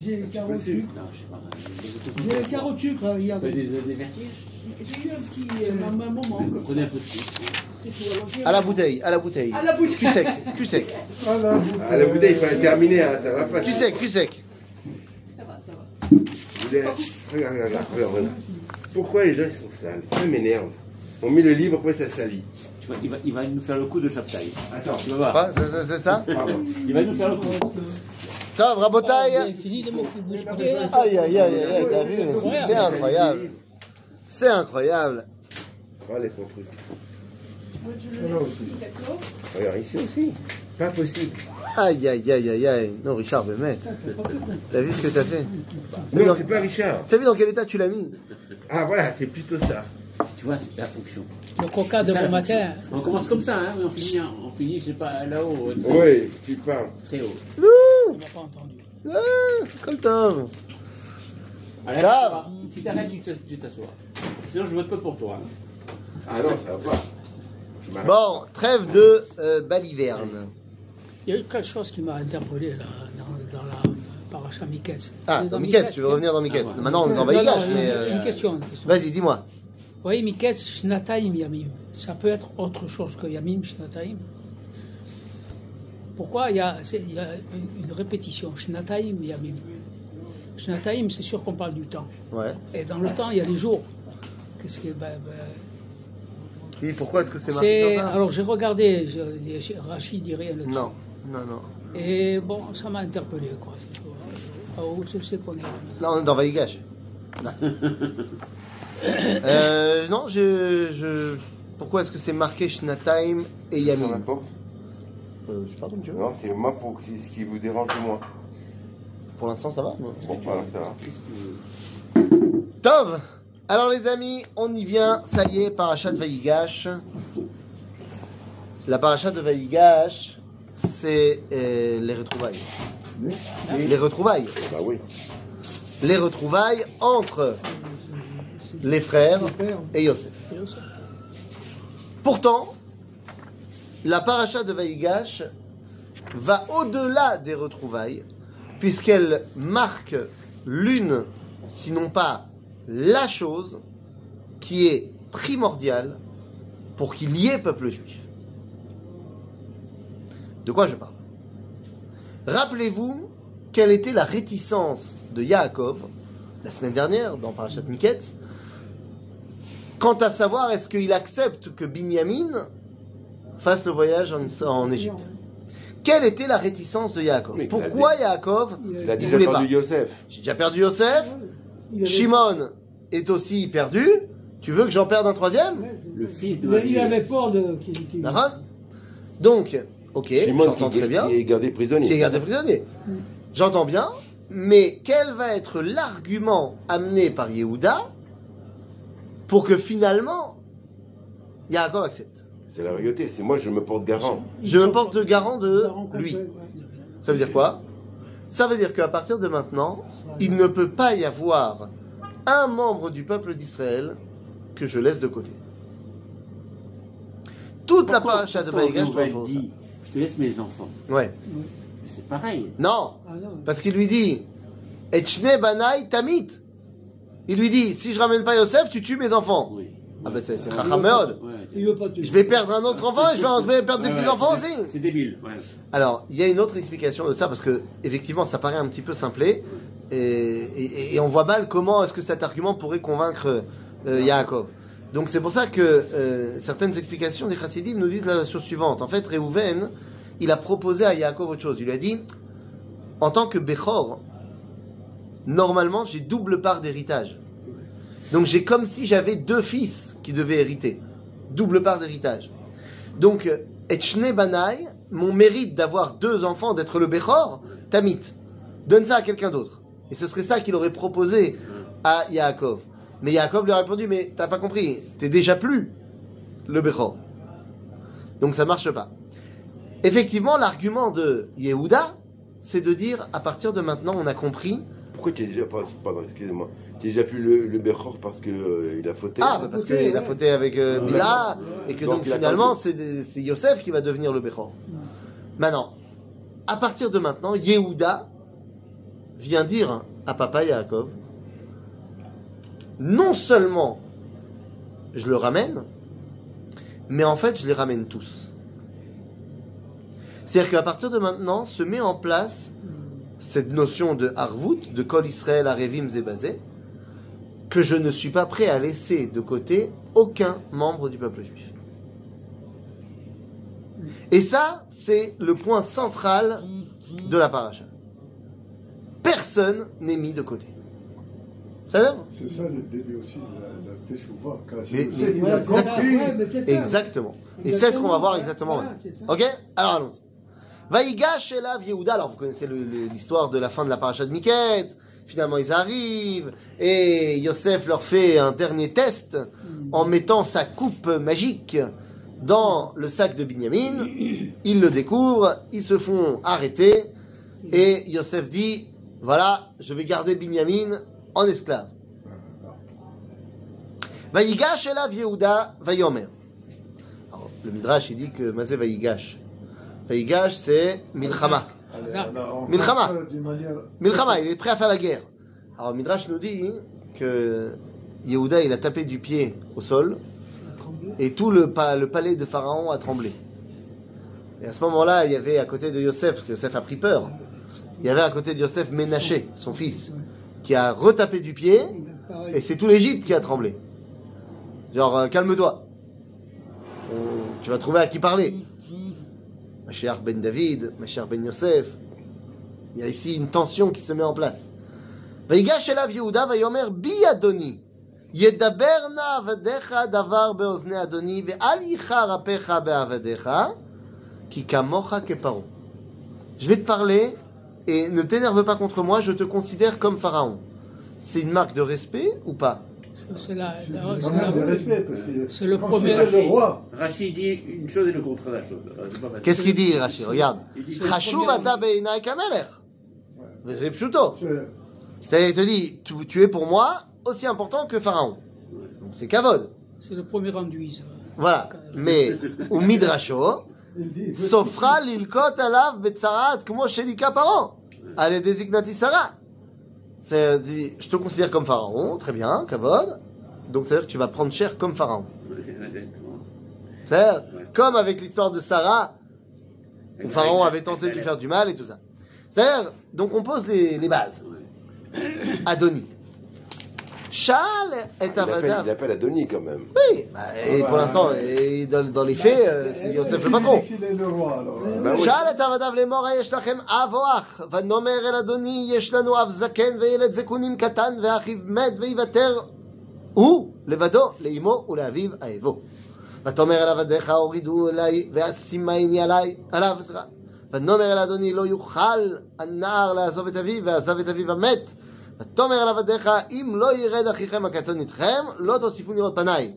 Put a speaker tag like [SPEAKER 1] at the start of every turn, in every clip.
[SPEAKER 1] J'ai le carreau de sucre. J'ai le carreau de sucre hier.
[SPEAKER 2] Des, des vertiges
[SPEAKER 1] J'ai eu un petit euh, un moment comme
[SPEAKER 2] Prenez un peu de sucre.
[SPEAKER 1] Tout. J'ai-
[SPEAKER 3] À la bouteille, à la bouteille.
[SPEAKER 1] À la bouteille.
[SPEAKER 3] Cul sec, cul sec,
[SPEAKER 4] Ah, la bouteille, il fallait terminer, hein, ça va pas.
[SPEAKER 3] cul sec, cul sec.
[SPEAKER 1] Ça va, ça va.
[SPEAKER 4] Vous voulez- Regarde, regarde, regarde, regarde. Pourquoi les gens ils sont sales? Ça m'énerve. On met le livre, après ça salit?
[SPEAKER 2] Tu vois, il, va, il va nous faire le coup de chaptaille.
[SPEAKER 4] Attends.
[SPEAKER 2] Tu vas voir.
[SPEAKER 3] C'est- ça?
[SPEAKER 2] Il va nous faire le coup.
[SPEAKER 3] Tov,
[SPEAKER 5] bousculer, là
[SPEAKER 3] Aïe, aïe, aïe, aïe, aïe, t'as vu C'est incroyable. C'est incroyable.
[SPEAKER 4] Oh,
[SPEAKER 1] laisse ici, d'accord
[SPEAKER 4] Regarde, ici aussi. Pas possible.
[SPEAKER 3] Aïe, aïe, aïe, aïe, aïe. Non, Richard, me mettre. T'as vu ce que t'as fait
[SPEAKER 4] Non, c'est pas Richard.
[SPEAKER 3] T'as vu dans quel état tu l'as mis
[SPEAKER 4] Ah, voilà, c'est plutôt ça.
[SPEAKER 2] Tu vois, c'est la fonction.
[SPEAKER 5] Le coca de bon matin.
[SPEAKER 2] On commence comme ça, hein, mais on finit, on finit, je sais pas, là-haut,
[SPEAKER 4] Oui, tu parles.
[SPEAKER 2] très haut.
[SPEAKER 5] On n'a pas entendu.
[SPEAKER 3] Ah, comme Tov.
[SPEAKER 2] Allez,
[SPEAKER 3] Grave.
[SPEAKER 2] Tu t'arrêtes, tu t'assois. Sinon, je vote pas pour toi. hein.
[SPEAKER 4] Ah non, ça va pas. Je m'arrête.
[SPEAKER 3] Bon, trêve de euh, baliverne.
[SPEAKER 5] Il y a eu quelque chose qui m'a interpellé là, dans, dans la paracha Miketz.
[SPEAKER 3] Ah,
[SPEAKER 5] Dans
[SPEAKER 3] dans Miquette, tu veux revenir dans Miquette
[SPEAKER 2] Ah, ouais.
[SPEAKER 3] Maintenant, on est dans Vaïgash,
[SPEAKER 5] une,
[SPEAKER 3] mais... euh,
[SPEAKER 5] une question. une question.
[SPEAKER 3] Vas-y, dis-moi.
[SPEAKER 5] Vous voyez, Miketz, Shnataim Yamim. Ça peut être autre chose que Yamim, Shnataim? Pourquoi il y a, il y a une, répétition Shnataim Yamim. Shnataim, c'est sûr qu'on parle du temps.
[SPEAKER 3] Ouais.
[SPEAKER 5] Et dans le temps, il y a les jours. Qu'est-ce que. ben, ben,
[SPEAKER 3] Oui, pourquoi est-ce que c'est marqué
[SPEAKER 5] c'est,
[SPEAKER 3] comme ça
[SPEAKER 5] alors j'ai regardé, je, je- Rachid dirait là-dessus.
[SPEAKER 3] Non, non, non.
[SPEAKER 5] Et bon, ça m'a interpellé, quoi. C'est tout. Ah, où tu sais qu'on est là
[SPEAKER 3] on est dans Vaïgash. Euh, non, je, je... Pourquoi est-ce que c'est marqué Shnataim et
[SPEAKER 4] m'importe.
[SPEAKER 3] Euh.
[SPEAKER 4] Non, c'est moi pour ce qui vous dérange le moins.
[SPEAKER 3] Pour l'instant, ça va.
[SPEAKER 4] Bon, voilà, ça va.
[SPEAKER 3] Tov Alors les amis, on y vient, ça y est, parachat de Vaïgash. La parachat de Vaïgash, c'est euh, les retrouvailles. Les retrouvailles.
[SPEAKER 4] Bah oui.
[SPEAKER 3] Les retrouvailles entre les frères et Yosef. Pourtant, la paracha de Vaïgash va au-delà des retrouvailles, puisqu'elle marque l'une, sinon pas la chose, qui est primordiale pour qu'il y ait peuple juif. De quoi je parle? Rappelez-vous quelle était la réticence de Yaakov la semaine dernière dans Parashat Miketz quant à savoir est-ce qu'il accepte que Binyamin fasse le voyage en, en Égypte. Quelle était la réticence de Yaakov
[SPEAKER 4] Oui,
[SPEAKER 3] Pourquoi Yaakov
[SPEAKER 4] Il a
[SPEAKER 3] Il voulait
[SPEAKER 4] a
[SPEAKER 3] pas.
[SPEAKER 4] Yosef.
[SPEAKER 3] J'ai déjà perdu Yosef,
[SPEAKER 1] avait-
[SPEAKER 3] Shimon est aussi perdu, tu veux que j'en perde un troisième
[SPEAKER 2] Le fils de
[SPEAKER 1] Il, il avait peur de. qu'il-
[SPEAKER 3] D'accord Donc, ok,
[SPEAKER 4] Shimon
[SPEAKER 3] j'entends
[SPEAKER 4] qui,
[SPEAKER 3] très bien,
[SPEAKER 4] qui est gardé prisonnier.
[SPEAKER 3] qui est gardé prisonnier. J'entends bien, mais quel va être l'argument amené par Yehuda pour que finalement Yaakov accepte?
[SPEAKER 4] C'est la vérité. C'est moi, je me porte garant.
[SPEAKER 3] Je me porte garant de lui. Ça veut dire quoi? Ça veut dire qu'à partir de maintenant, il ne peut pas y avoir un membre du peuple d'Israël que je laisse de côté. Toute la paracha de
[SPEAKER 2] dit, je te laisse mes enfants.
[SPEAKER 3] Ouais.
[SPEAKER 2] Mais c'est pareil.
[SPEAKER 3] Non,
[SPEAKER 1] Ah non.
[SPEAKER 3] parce qu'il lui dit Etchne banai tamit. Il lui dit si je ramène pas Yosef, tu tues mes enfants.
[SPEAKER 2] Oui.
[SPEAKER 3] Ah ben c'est
[SPEAKER 1] te.
[SPEAKER 3] Je vais perdre un autre enfant et je vais en- perdre des
[SPEAKER 2] Ouais,
[SPEAKER 3] petits
[SPEAKER 2] ouais,
[SPEAKER 3] enfants
[SPEAKER 2] c'est-
[SPEAKER 3] aussi.
[SPEAKER 2] C'est débile. ouais.
[SPEAKER 3] Alors, il y a une autre explication de ça parce que effectivement, ça paraît un petit peu simplé et, et- et on voit mal comment est-ce que cet argument pourrait convaincre euh, Yaakov. Donc c'est pour ça que euh, certaines explications des chassidim nous disent la chose suivante. En fait, Réhouven, il a proposé à Yaakov autre chose. Il lui a dit, en tant que Bechor, normalement j'ai double part d'héritage. Donc j'ai comme si j'avais deux fils qui devaient hériter. Double part d'héritage. Donc, Etchne Banai, mon mérite d'avoir deux enfants, d'être le Bechor, Tamit. Donne ça à quelqu'un d'autre. Et ce serait ça qu'il aurait proposé à Yaakov. Mais Yaakov lui a répondu, mais t'as pas compris, t'es déjà plus le Bechor. Donc ça marche pas. Effectivement, l'argument de Yehuda, c'est de dire, à partir de maintenant, on a compris.
[SPEAKER 4] Pourquoi tu es déjà pas, pardon, excusez-moi, tu es déjà plus le, le Bechor parce que euh, il a fauté?
[SPEAKER 3] Ah, bah parce qu'il a fauté avec euh,
[SPEAKER 4] Ouais.
[SPEAKER 3] Bila, et que
[SPEAKER 4] Donc,
[SPEAKER 3] finalement, c'est Yosef qui va devenir le Bechor. Maintenant, à partir de maintenant, Yehuda vient dire à papa Yaakov, non seulement je le ramène, mais en fait je les ramène tous. C'est-à-dire qu'à partir de maintenant se met en place cette notion de Harvout, de Kol Israël, Arevim, Zébazé, que je ne suis pas prêt à laisser de côté aucun membre du peuple juif. Et ça, c'est le point central de la paracha. Personne n'est mis de côté.
[SPEAKER 6] C'est ça le début aussi de la. Quand
[SPEAKER 3] Mais-
[SPEAKER 6] c'est-
[SPEAKER 3] mais- exactement.
[SPEAKER 1] Ouais, mais ça.
[SPEAKER 3] Exactement. Et c'est ce qu'on va voir exactement
[SPEAKER 1] Voilà.
[SPEAKER 3] Ok? Alors allons-y. Vaïgash Elav. Alors vous connaissez l'histoire de la fin de la paracha de Miketz. Finalement ils arrivent et Yosef leur fait un dernier test en mettant sa coupe magique dans le sac de Binyamin. Ils le découvrent, ils se font arrêter et Yosef dit voilà, je vais garder Binyamin en esclave. Vaïgash Elav Yehuda Vayomer. Le Midrash, il dit que Mazé Vaïgash. Vaïgash, c'est Milchama. Milchama. Milchama, il est prêt à faire la guerre. Alors, Midrash nous dit que Yehuda, il a tapé du pied au sol et tout le, pa- le palais de Pharaon a tremblé. Et à ce moment-là, il y avait à côté de Yosef, parce que Yosef a pris peur, il y avait à côté de Yosef Ménaché, son fils, qui a retapé du pied et c'est tout l'Égypte qui a tremblé. Genre, euh, calme-toi. On- Tu vas trouver à qui parler. Ma chère Ben David, ma chère Ben Yosef. Il y a ici une tension qui se met en place. ויגש אליו יהודה ויאמר בי אדוני ידבר נא עבדיך דבר באוזני אדוני ואל ייחר אפיך בעבדיך כי כמוך כפרעה. Je vais te parler et ne t'énerve pas contre moi, je te considère comme Pharaon. C'est une marque de respect ou pas
[SPEAKER 5] C'est le, premier.
[SPEAKER 6] Roi.
[SPEAKER 2] Rachid dit une chose et le contraire la chose.
[SPEAKER 3] Qu'est-ce qu'il dit, Rachid Regarde.
[SPEAKER 6] C'est.
[SPEAKER 3] C'est-à-dire, il te dit tu, es pour moi aussi important que Pharaon. Donc c'est Kavod.
[SPEAKER 5] C'est le premier rendu. Ça.
[SPEAKER 3] Voilà. Mais, au Midrasho, Sofra l'ilkot alav betzarat, comme Shelika parent. Allez, désignati Sarah. C'est dit, je te considère comme pharaon, très bien, Kavod. Donc c'est-à-dire que tu vas prendre cher comme pharaon. C'est-à-dire,
[SPEAKER 2] Ouais.
[SPEAKER 3] comme avec l'histoire de Sarah, où pharaon avait tenté de lui faire du mal et tout ça. C'est-à-dire, donc on pose les, les bases.
[SPEAKER 2] Ouais.
[SPEAKER 3] Adoni. Shal et
[SPEAKER 4] Il appelle,
[SPEAKER 3] Avadav.
[SPEAKER 4] il appelle Adoni quand même.
[SPEAKER 3] Oui, bah, et pour l'instant, et dans, dans les faits, euh, c'est Yosef le patron.
[SPEAKER 6] Il est le roi alors.
[SPEAKER 4] Bah oui.
[SPEAKER 3] שאל את עבדיו לאמור יש לכם אב או אח ונאמר אל אדוני יש לנו אב זקן וילד זקונים קטן ואחיו מת ויוותר הוא לבדו לאמו ולאביו אהבו. ותאמר אל עבדיך הורידו אליי ואשימייני עליי עליו סליחה. ונאמר אל אדוני לא יוכל הנער לעזוב את אביו ועזב את אביו המת. ותאמר אל עבדיך אם לא ירד אחיכם הקטון איתכם לא תוסיפו לראות פניי.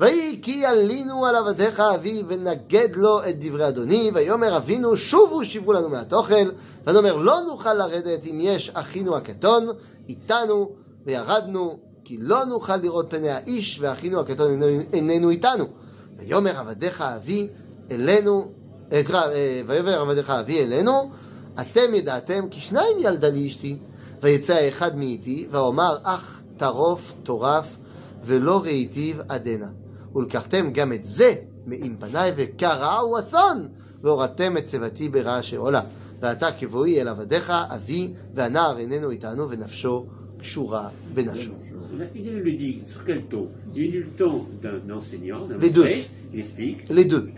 [SPEAKER 3] ויהי כי ילינו על עבדיך אבי ונגד לו את דברי אדוני ויאמר אבינו שובו שבו לנו מעט אוכל ונאמר לא נוכל לרדת אם יש אחינו הקטון איתנו וירדנו כי לא נוכל לראות פני האיש ואחינו הקטון איננו- איננו איתנו ויאמר עבדיך אבי אלינו אה, סליחה, אה, ויאמר עבדיך אבי אלינו אתם ידעתם כי שניים ילדה לי אשתי ויצא האחד מאיתי ואומר אך טרוף טורף ולא ראיתיו עדנה. ולקחתם גם את זה מעם פניי, וקרע הוא אסון, והורדתם את צבתי ברעש עולה. ועתה כבואי אל עבדיך, אבי, והנער איננו איתנו, ונפשו קשורה בנפשו.
[SPEAKER 2] Il le dit sur quel ton Il dit le ton d'un enseignant, d'un
[SPEAKER 3] Les deux.
[SPEAKER 2] maître, il explique,
[SPEAKER 3] Les deux.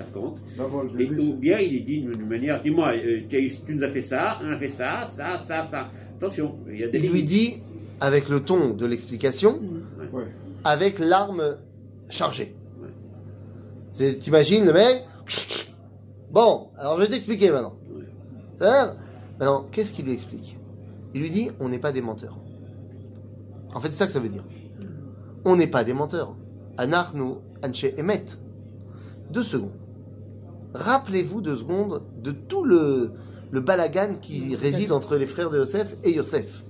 [SPEAKER 6] le
[SPEAKER 2] Et, ou bien il est dit d'une manière, dis-moi, euh, tu nous as fait ça, on a fait ça, ça, ça, ça. Attention, il y a des
[SPEAKER 3] Il lui dit, avec le ton de l'explication,
[SPEAKER 6] Ouais.
[SPEAKER 3] avec l'arme chargée. T'imagines le mec? Bon, alors je vais t'expliquer maintenant.
[SPEAKER 2] Ouais.
[SPEAKER 3] C'est-à-dire, maintenant, qu'est-ce qu'il lui explique? Il lui dit, on n'est pas des menteurs. En fait, c'est ça que ça veut dire. On n'est pas des menteurs. Anarnu anche emet. Deux secondes. Rappelez-vous deux secondes de tout le, le balagan qui réside entre les frères de Yosef et Yosef.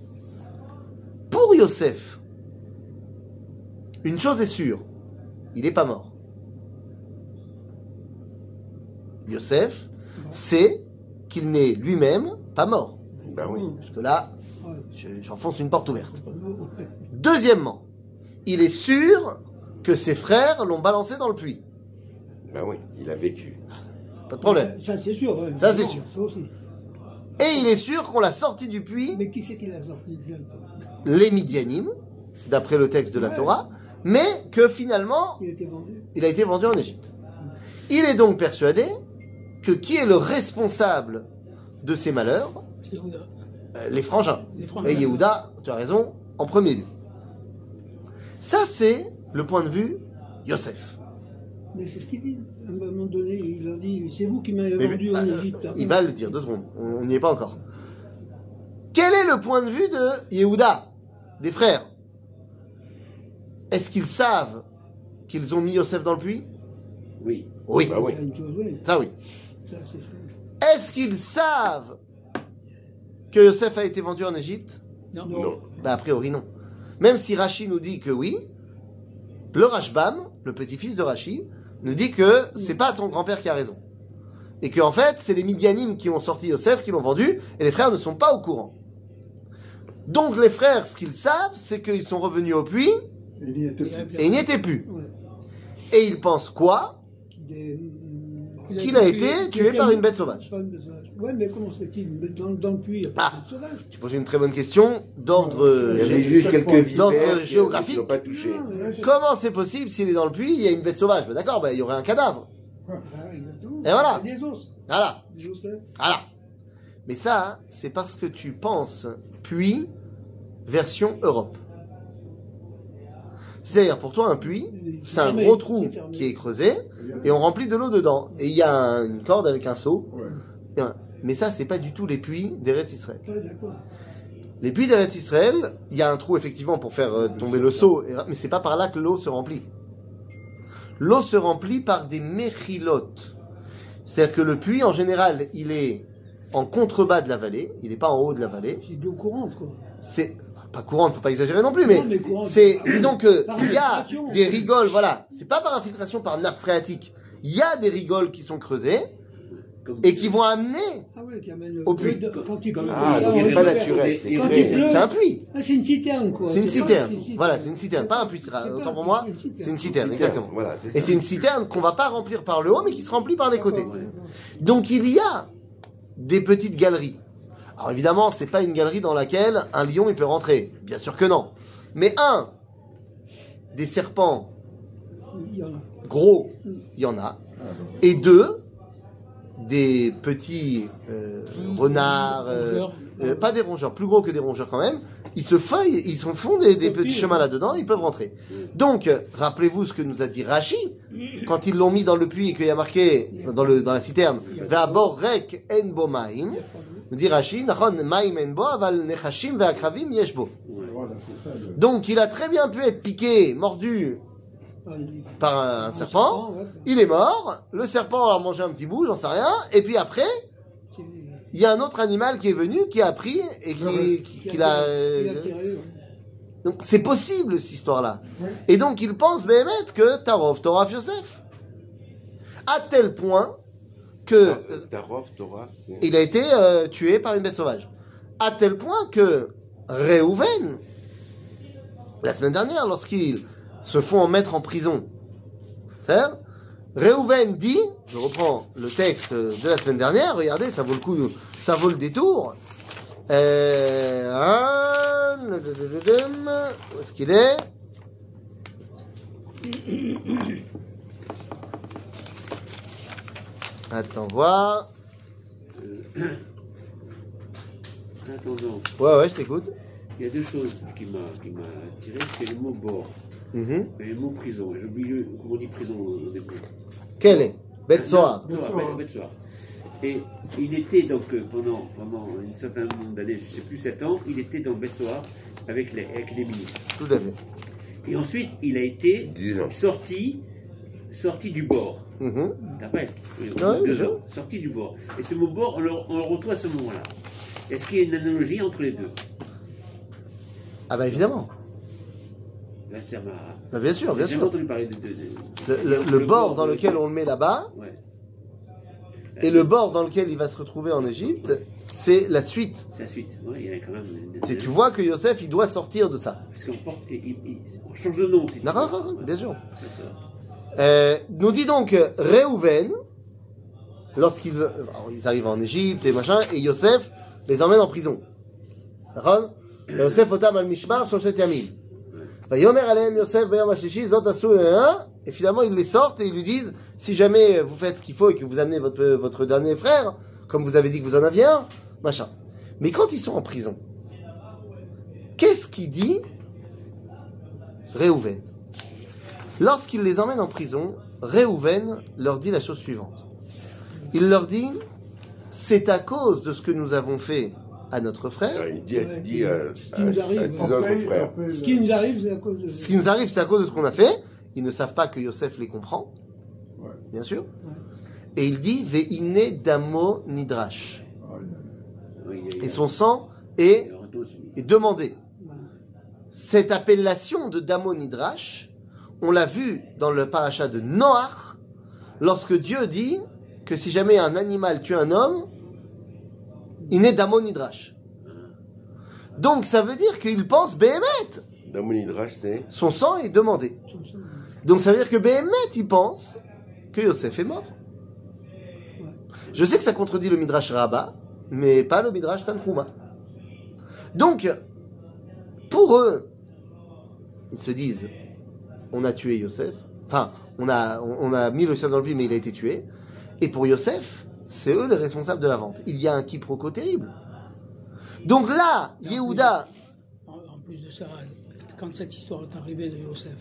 [SPEAKER 3] Pour Yosef, une chose est sûre, il n'est pas mort. Yosef sait qu'il n'est lui-même pas mort.
[SPEAKER 4] Bah oui.
[SPEAKER 3] Jusque-là,
[SPEAKER 1] Ouais.
[SPEAKER 3] Je- J'enfonce une porte ouverte. Deuxièmement, il est sûr que ses frères l'ont balancé dans le puits.
[SPEAKER 4] Ben oui, il a vécu.
[SPEAKER 3] Pas de problème.
[SPEAKER 1] Ça, c'est sûr. ouais.
[SPEAKER 3] Ça, c'est sûr.
[SPEAKER 1] Ça aussi.
[SPEAKER 3] Et il est sûr qu'on l'a sorti du puits,
[SPEAKER 1] Mais qui c'est qui l'a sorti
[SPEAKER 3] les Midianim, d'après le texte de la
[SPEAKER 1] Ouais.
[SPEAKER 3] Torah, mais que finalement,
[SPEAKER 1] Il a été vendu.
[SPEAKER 3] il a été vendu en Égypte. Il est donc persuadé que qui est le responsable de ces malheurs? Les frangins.
[SPEAKER 5] Les frangins.
[SPEAKER 3] Et Yehuda, tu as raison, en premier lieu. Ça, c'est le point de vue Yosef.
[SPEAKER 1] Mais c'est ce qu'il dit. À un moment donné, il a dit c'est vous qui m'avez vendu
[SPEAKER 3] mais-
[SPEAKER 1] en
[SPEAKER 3] euh,
[SPEAKER 1] Égypte.
[SPEAKER 3] Il va le dire, deux secondes, on n'y est pas encore. Quel est le point de vue de Yehuda, des frères? Est-ce qu'ils savent qu'ils ont mis Yosef dans le puits?
[SPEAKER 2] Oui.
[SPEAKER 3] Oui,
[SPEAKER 4] Bah oui.
[SPEAKER 3] Ça oui.
[SPEAKER 1] Ça, c'est sûr.
[SPEAKER 3] Est-ce qu'ils savent que Yosef a été vendu en Égypte
[SPEAKER 5] Non.
[SPEAKER 4] Non.
[SPEAKER 3] Bah, a priori non. Même si Rashi nous dit que oui, le Rashbam, le petit-fils de Rashi, nous dit que c'est pas ton grand-père qui a raison. Et qu'en fait, c'est les Midianim qui ont sorti Yosef, qui l'ont vendu, et les frères ne sont pas au courant. Donc les frères, ce qu'ils savent, c'est qu'ils sont revenus au puits,
[SPEAKER 6] Il n'y était
[SPEAKER 5] Il a-
[SPEAKER 6] plus.
[SPEAKER 3] et il n'y était plus.
[SPEAKER 1] Ouais.
[SPEAKER 3] Et ils pensent quoi?
[SPEAKER 5] A
[SPEAKER 3] Qu'il a
[SPEAKER 5] été
[SPEAKER 3] été
[SPEAKER 1] tué.
[SPEAKER 3] par une bête sauvage.
[SPEAKER 1] Pas une bête sauvage. Ouais, mais comment se fait-il Mais dans, dans le puits, il n'y a pas
[SPEAKER 3] Ah.
[SPEAKER 1] de bête sauvage.
[SPEAKER 3] Tu poses une très bonne question d'ordre
[SPEAKER 4] qui-
[SPEAKER 3] géographique.
[SPEAKER 4] pas touché.
[SPEAKER 1] Non, là,
[SPEAKER 3] Comment c'est possible s'il est dans le puits, il y a une bête sauvage? Ben D'accord, ben, il y aurait un cadavre.
[SPEAKER 1] Ah, exactement.
[SPEAKER 3] Et voilà.
[SPEAKER 1] Des os.
[SPEAKER 3] Voilà.
[SPEAKER 1] Des os.
[SPEAKER 3] Voilà. Mais ça, c'est parce que tu penses puits version Europe. C'est-à-dire, pour toi, un puits, c'est un gros trou qui est creusé et on remplit de l'eau dedans. Et il y a un- une corde avec un seau. Mais ça, c'est pas du tout les puits d'Eretz Israël. Les puits d'Eretz Israël, il y a un trou effectivement pour faire euh, tomber le seau, mais c'est pas par là que l'eau se remplit. L'eau se remplit par des méchilotes. C'est-à-dire que le puits, en général, il est en contrebas de la vallée, il n'est pas en haut de la vallée.
[SPEAKER 1] C'est de l'eau courante, quoi.
[SPEAKER 3] C'est pas courante, faut pas exagérer non plus, mais c'est, disons que il y a des rigoles, voilà. C'est pas par infiltration, par nappe phréatique. Il y a des rigoles qui sont creusées et qui vont amener.
[SPEAKER 1] Ah ouais, qui amène
[SPEAKER 3] Au puits.
[SPEAKER 1] de- quand il pleut.
[SPEAKER 4] Ah, donc
[SPEAKER 1] on
[SPEAKER 4] c'est pas naturel, c'est
[SPEAKER 3] un puits.
[SPEAKER 1] Ah, c'est une citerne, quoi.
[SPEAKER 3] C'est une citerne. Voilà, c'est une citerne, pas un puits. Autant pour moi,
[SPEAKER 1] c'est une citerne.
[SPEAKER 3] exactement.
[SPEAKER 4] Voilà,
[SPEAKER 3] Et c'est une citerne qu'on va pas remplir par le haut, mais qui se remplit par les côtés. Donc il y a des petites galeries. Alors évidemment, c'est pas une galerie dans laquelle un lion il peut rentrer. Bien sûr que non. Mais un, des serpents gros, il y en a. Et deux, des petits euh, renards, euh, euh, pas des rongeurs, plus gros que des rongeurs quand même. Ils se feuillent, ils se font des, des petits chemins là-dedans, ils peuvent rentrer. Donc, rappelez-vous ce que nous a dit Rachi quand ils l'ont mis dans le puits et qu'il y a marqué dans, le, dans la citerne, Ve'abor rek en dit Rashi, Donc, il a très bien pu être piqué, mordu par un serpent. Il est mort, le serpent a mangé un petit bout, j'en sais rien, et puis après, il y a un autre animal qui est venu, qui a pris et qui, qui, qui l'a.
[SPEAKER 1] Il a tiré, ouais.
[SPEAKER 3] Donc c'est possible cette histoire-là.
[SPEAKER 6] Ouais.
[SPEAKER 3] Et donc il pense Béhémet que Tarov, Torah, Yosef. À tel point que
[SPEAKER 4] Ah,
[SPEAKER 3] il a été euh, tué par une bête sauvage. À tel point que Réhouven, la semaine dernière, lorsqu'ils se font mettre en prison, Réhouven dit, je reprends le texte de la semaine dernière, regardez, ça vaut le coup, ça vaut le détour. Euh, hein, où est-ce qu'il est Attends, voir.
[SPEAKER 2] Attendons,
[SPEAKER 3] Ouais, ouais, je t'écoute.
[SPEAKER 2] il y a deux choses qui m'a qui m'a attiré, c'est le mot bord
[SPEAKER 3] Mhm.
[SPEAKER 2] et le mot prison. J'ai oublié comment on dit prison au début.
[SPEAKER 3] Quel est? Bête Soar.
[SPEAKER 2] Bête Soar, ouais, Bête Soar. Et il était donc euh, pendant, pendant une certaine nombre d'années, je ne sais plus, 7 ans, il était dans Bête Soar avec les, avec les ministres.
[SPEAKER 3] Tout à fait.
[SPEAKER 2] Et ensuite, il a été
[SPEAKER 4] 10 ans.
[SPEAKER 2] sorti, sorti du bord.
[SPEAKER 3] Mhm.
[SPEAKER 2] D'après oui,
[SPEAKER 3] Ah oui,
[SPEAKER 2] deux ans, du bord. Et ce mot bord, on le, on le retrouve à ce moment-là. Est-ce qu'il y a une analogie entre les deux?
[SPEAKER 3] Ah bah évidemment.
[SPEAKER 2] Ça.
[SPEAKER 3] Bah, bien sûr, bien sûr.
[SPEAKER 2] entendu parler de. de- de-
[SPEAKER 3] Le, le- le bord dans lequel on le met là-bas,
[SPEAKER 2] Ouais.
[SPEAKER 3] Et le bord dans lequel il va se retrouver en Égypte, c'est la suite.
[SPEAKER 2] C'est la suite. Ouais, il y a quand même. une-
[SPEAKER 3] C'est tu vois que Yosef, il doit sortir de ça.
[SPEAKER 2] Parce qu'on porte, il- il- on change de nom. Si
[SPEAKER 3] Non, non, non, bien sûr. Euh, nous dit donc Réhouven, lorsqu'ils arrivent en Égypte et machin, et Yosef les emmène en prison. Yosef otam al mishmar shoshet yamim. Vayomer aleem Yosef bayom hashlishi zot asu et finalement ils les sortent et ils lui disent si jamais vous faites ce qu'il faut et que vous amenez votre, votre dernier frère, comme vous avez dit que vous en aviez un, machin. Mais quand ils sont en prison, qu'est-ce qu'il dit? Réhouven Lorsqu'il les emmène en prison, Réhouven leur dit la chose suivante. Il leur dit, c'est à cause de ce que nous avons fait à notre frère.
[SPEAKER 4] Il dit, il dit euh,
[SPEAKER 1] Ce
[SPEAKER 4] à,
[SPEAKER 1] qui nous arrive. Ce qui nous c'est à cause de.
[SPEAKER 3] Ce qui nous arrive, c'est à cause de ce qu'on a fait. Ils ne savent pas que Yosef les comprend,
[SPEAKER 6] Ouais.
[SPEAKER 3] bien sûr. Et il dit, Ve'ine damo nidrash. Et son sang est, est demandé. Cette appellation de damo nidrash, on l'a vu dans le parachat de Noach, lorsque Dieu dit que si jamais un animal tue un homme, il est damo nidrash. Donc ça veut dire qu'il pense Béhémet.
[SPEAKER 4] Dans mon hydrage, c'est.
[SPEAKER 3] Son sang est demandé. Donc ça veut dire que Béhémet, il pense que Yosef est mort. Je sais que ça contredit le Midrash Rabbah, mais pas le Midrash Tanchuma. Donc, pour eux, ils se disent, on a tué Yosef, enfin, on a, on, on a mis le Yosef dans le puits, mais il a été tué. Et pour Yosef, c'est eux les responsables de la vente. Il y a un quiproquo terrible. Donc là, Yehuda,
[SPEAKER 5] En, en plus de ça, quand cette histoire est arrivée de Yosef,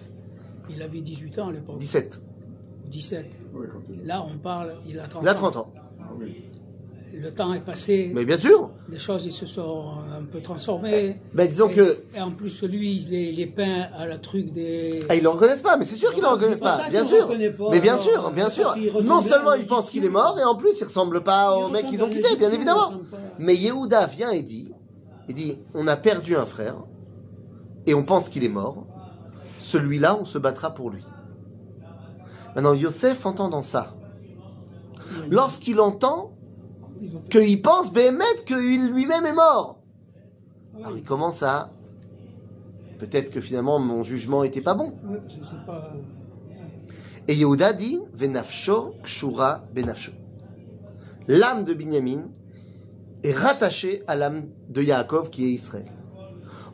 [SPEAKER 5] il avait 18 ans à l'époque,
[SPEAKER 3] 17,
[SPEAKER 5] ou 17.
[SPEAKER 6] Ouais, quand il-
[SPEAKER 5] Là, on parle, il a 30
[SPEAKER 3] il a
[SPEAKER 5] ans.
[SPEAKER 3] 30 ans.
[SPEAKER 6] Ah oui.
[SPEAKER 5] Le temps est passé,
[SPEAKER 3] Mais bien sûr,
[SPEAKER 5] les choses ils se sont un peu transformées.
[SPEAKER 3] ben disons
[SPEAKER 5] et,
[SPEAKER 3] que
[SPEAKER 5] et en plus, lui, il est peint à la truc des.
[SPEAKER 3] Ah, ils le reconnaissent pas, mais c'est sûr qu'ils le
[SPEAKER 1] Non,
[SPEAKER 3] reconnaissent
[SPEAKER 1] pas
[SPEAKER 3] bien
[SPEAKER 1] le
[SPEAKER 3] sûr.
[SPEAKER 1] reconnaissent pas,
[SPEAKER 3] Mais bien sûr, bien sûr. Non seulement ils pensent qu'il est mort, et en plus il ressemble pas au mec qu'ils ont quitté, bien évidemment. Mais Yehuda vient et dit, il dit, on a perdu un frère, et on pense qu'il est mort. Celui-là, on se battra pour lui. Maintenant, Yosef entendant ça, lorsqu'il entend
[SPEAKER 1] Ils
[SPEAKER 3] qu'il pense Béhémet qu'il lui-même est mort, alors il commence à... Peut-être que finalement mon jugement était pas bon. Et Yehuda dit Venafsho kshura benafsho. L'âme de Binyamin est rattachée à l'âme de Yaakov qui est Israël.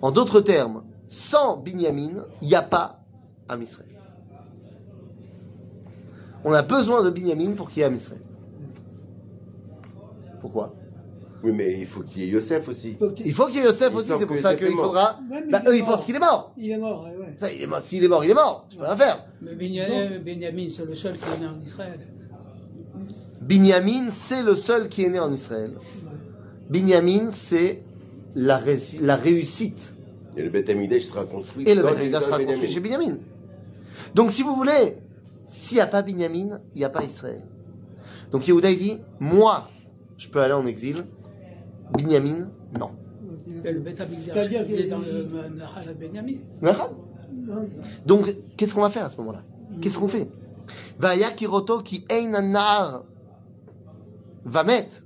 [SPEAKER 3] En d'autres termes, sans Binyamin, il n'y a pas Am Israël. On a besoin de Binyamin pour qu'il y ait Am Israël. Pourquoi?
[SPEAKER 4] Oui, mais il faut qu'il y ait Yosef aussi.
[SPEAKER 3] Il faut qu'il y ait Yosef aussi, c'est pour
[SPEAKER 4] que
[SPEAKER 3] ça qu'il faudra.
[SPEAKER 1] Ouais,
[SPEAKER 3] Bah, eux, ils pensent qu'il est mort.
[SPEAKER 1] Il est mort, ouais, ouais.
[SPEAKER 3] Ça, il est mort. S'il est mort, il est mort. Je peux rien faire.
[SPEAKER 5] Mais Benyamin, Benyamin, c'est le seul qui est né en Israël.
[SPEAKER 3] Binyamin, c'est le seul qui est né en Israël. Binyamin, c'est la, réussi- la réussite.
[SPEAKER 4] Et le Beth Amidash sera construit.
[SPEAKER 3] Et le Beth
[SPEAKER 4] dans
[SPEAKER 3] sera
[SPEAKER 4] Benjamin.
[SPEAKER 3] construit chez Binyamin. Donc, si vous voulez, s'il n'y a pas Binyamin, il n'y a pas Israël. Donc, Yehuda, il dit Moi, je peux aller en exil. Binyamin, non.
[SPEAKER 5] Et le Beth Amikdash,
[SPEAKER 1] C'est-à-dire
[SPEAKER 5] il est
[SPEAKER 1] que-
[SPEAKER 5] dans le Nahal à Benyamin.
[SPEAKER 3] D'accord Donc, qu'est-ce qu'on va faire à ce moment-là Qu'est-ce qu'on fait Vaya kiroto ki ein anar va mettre.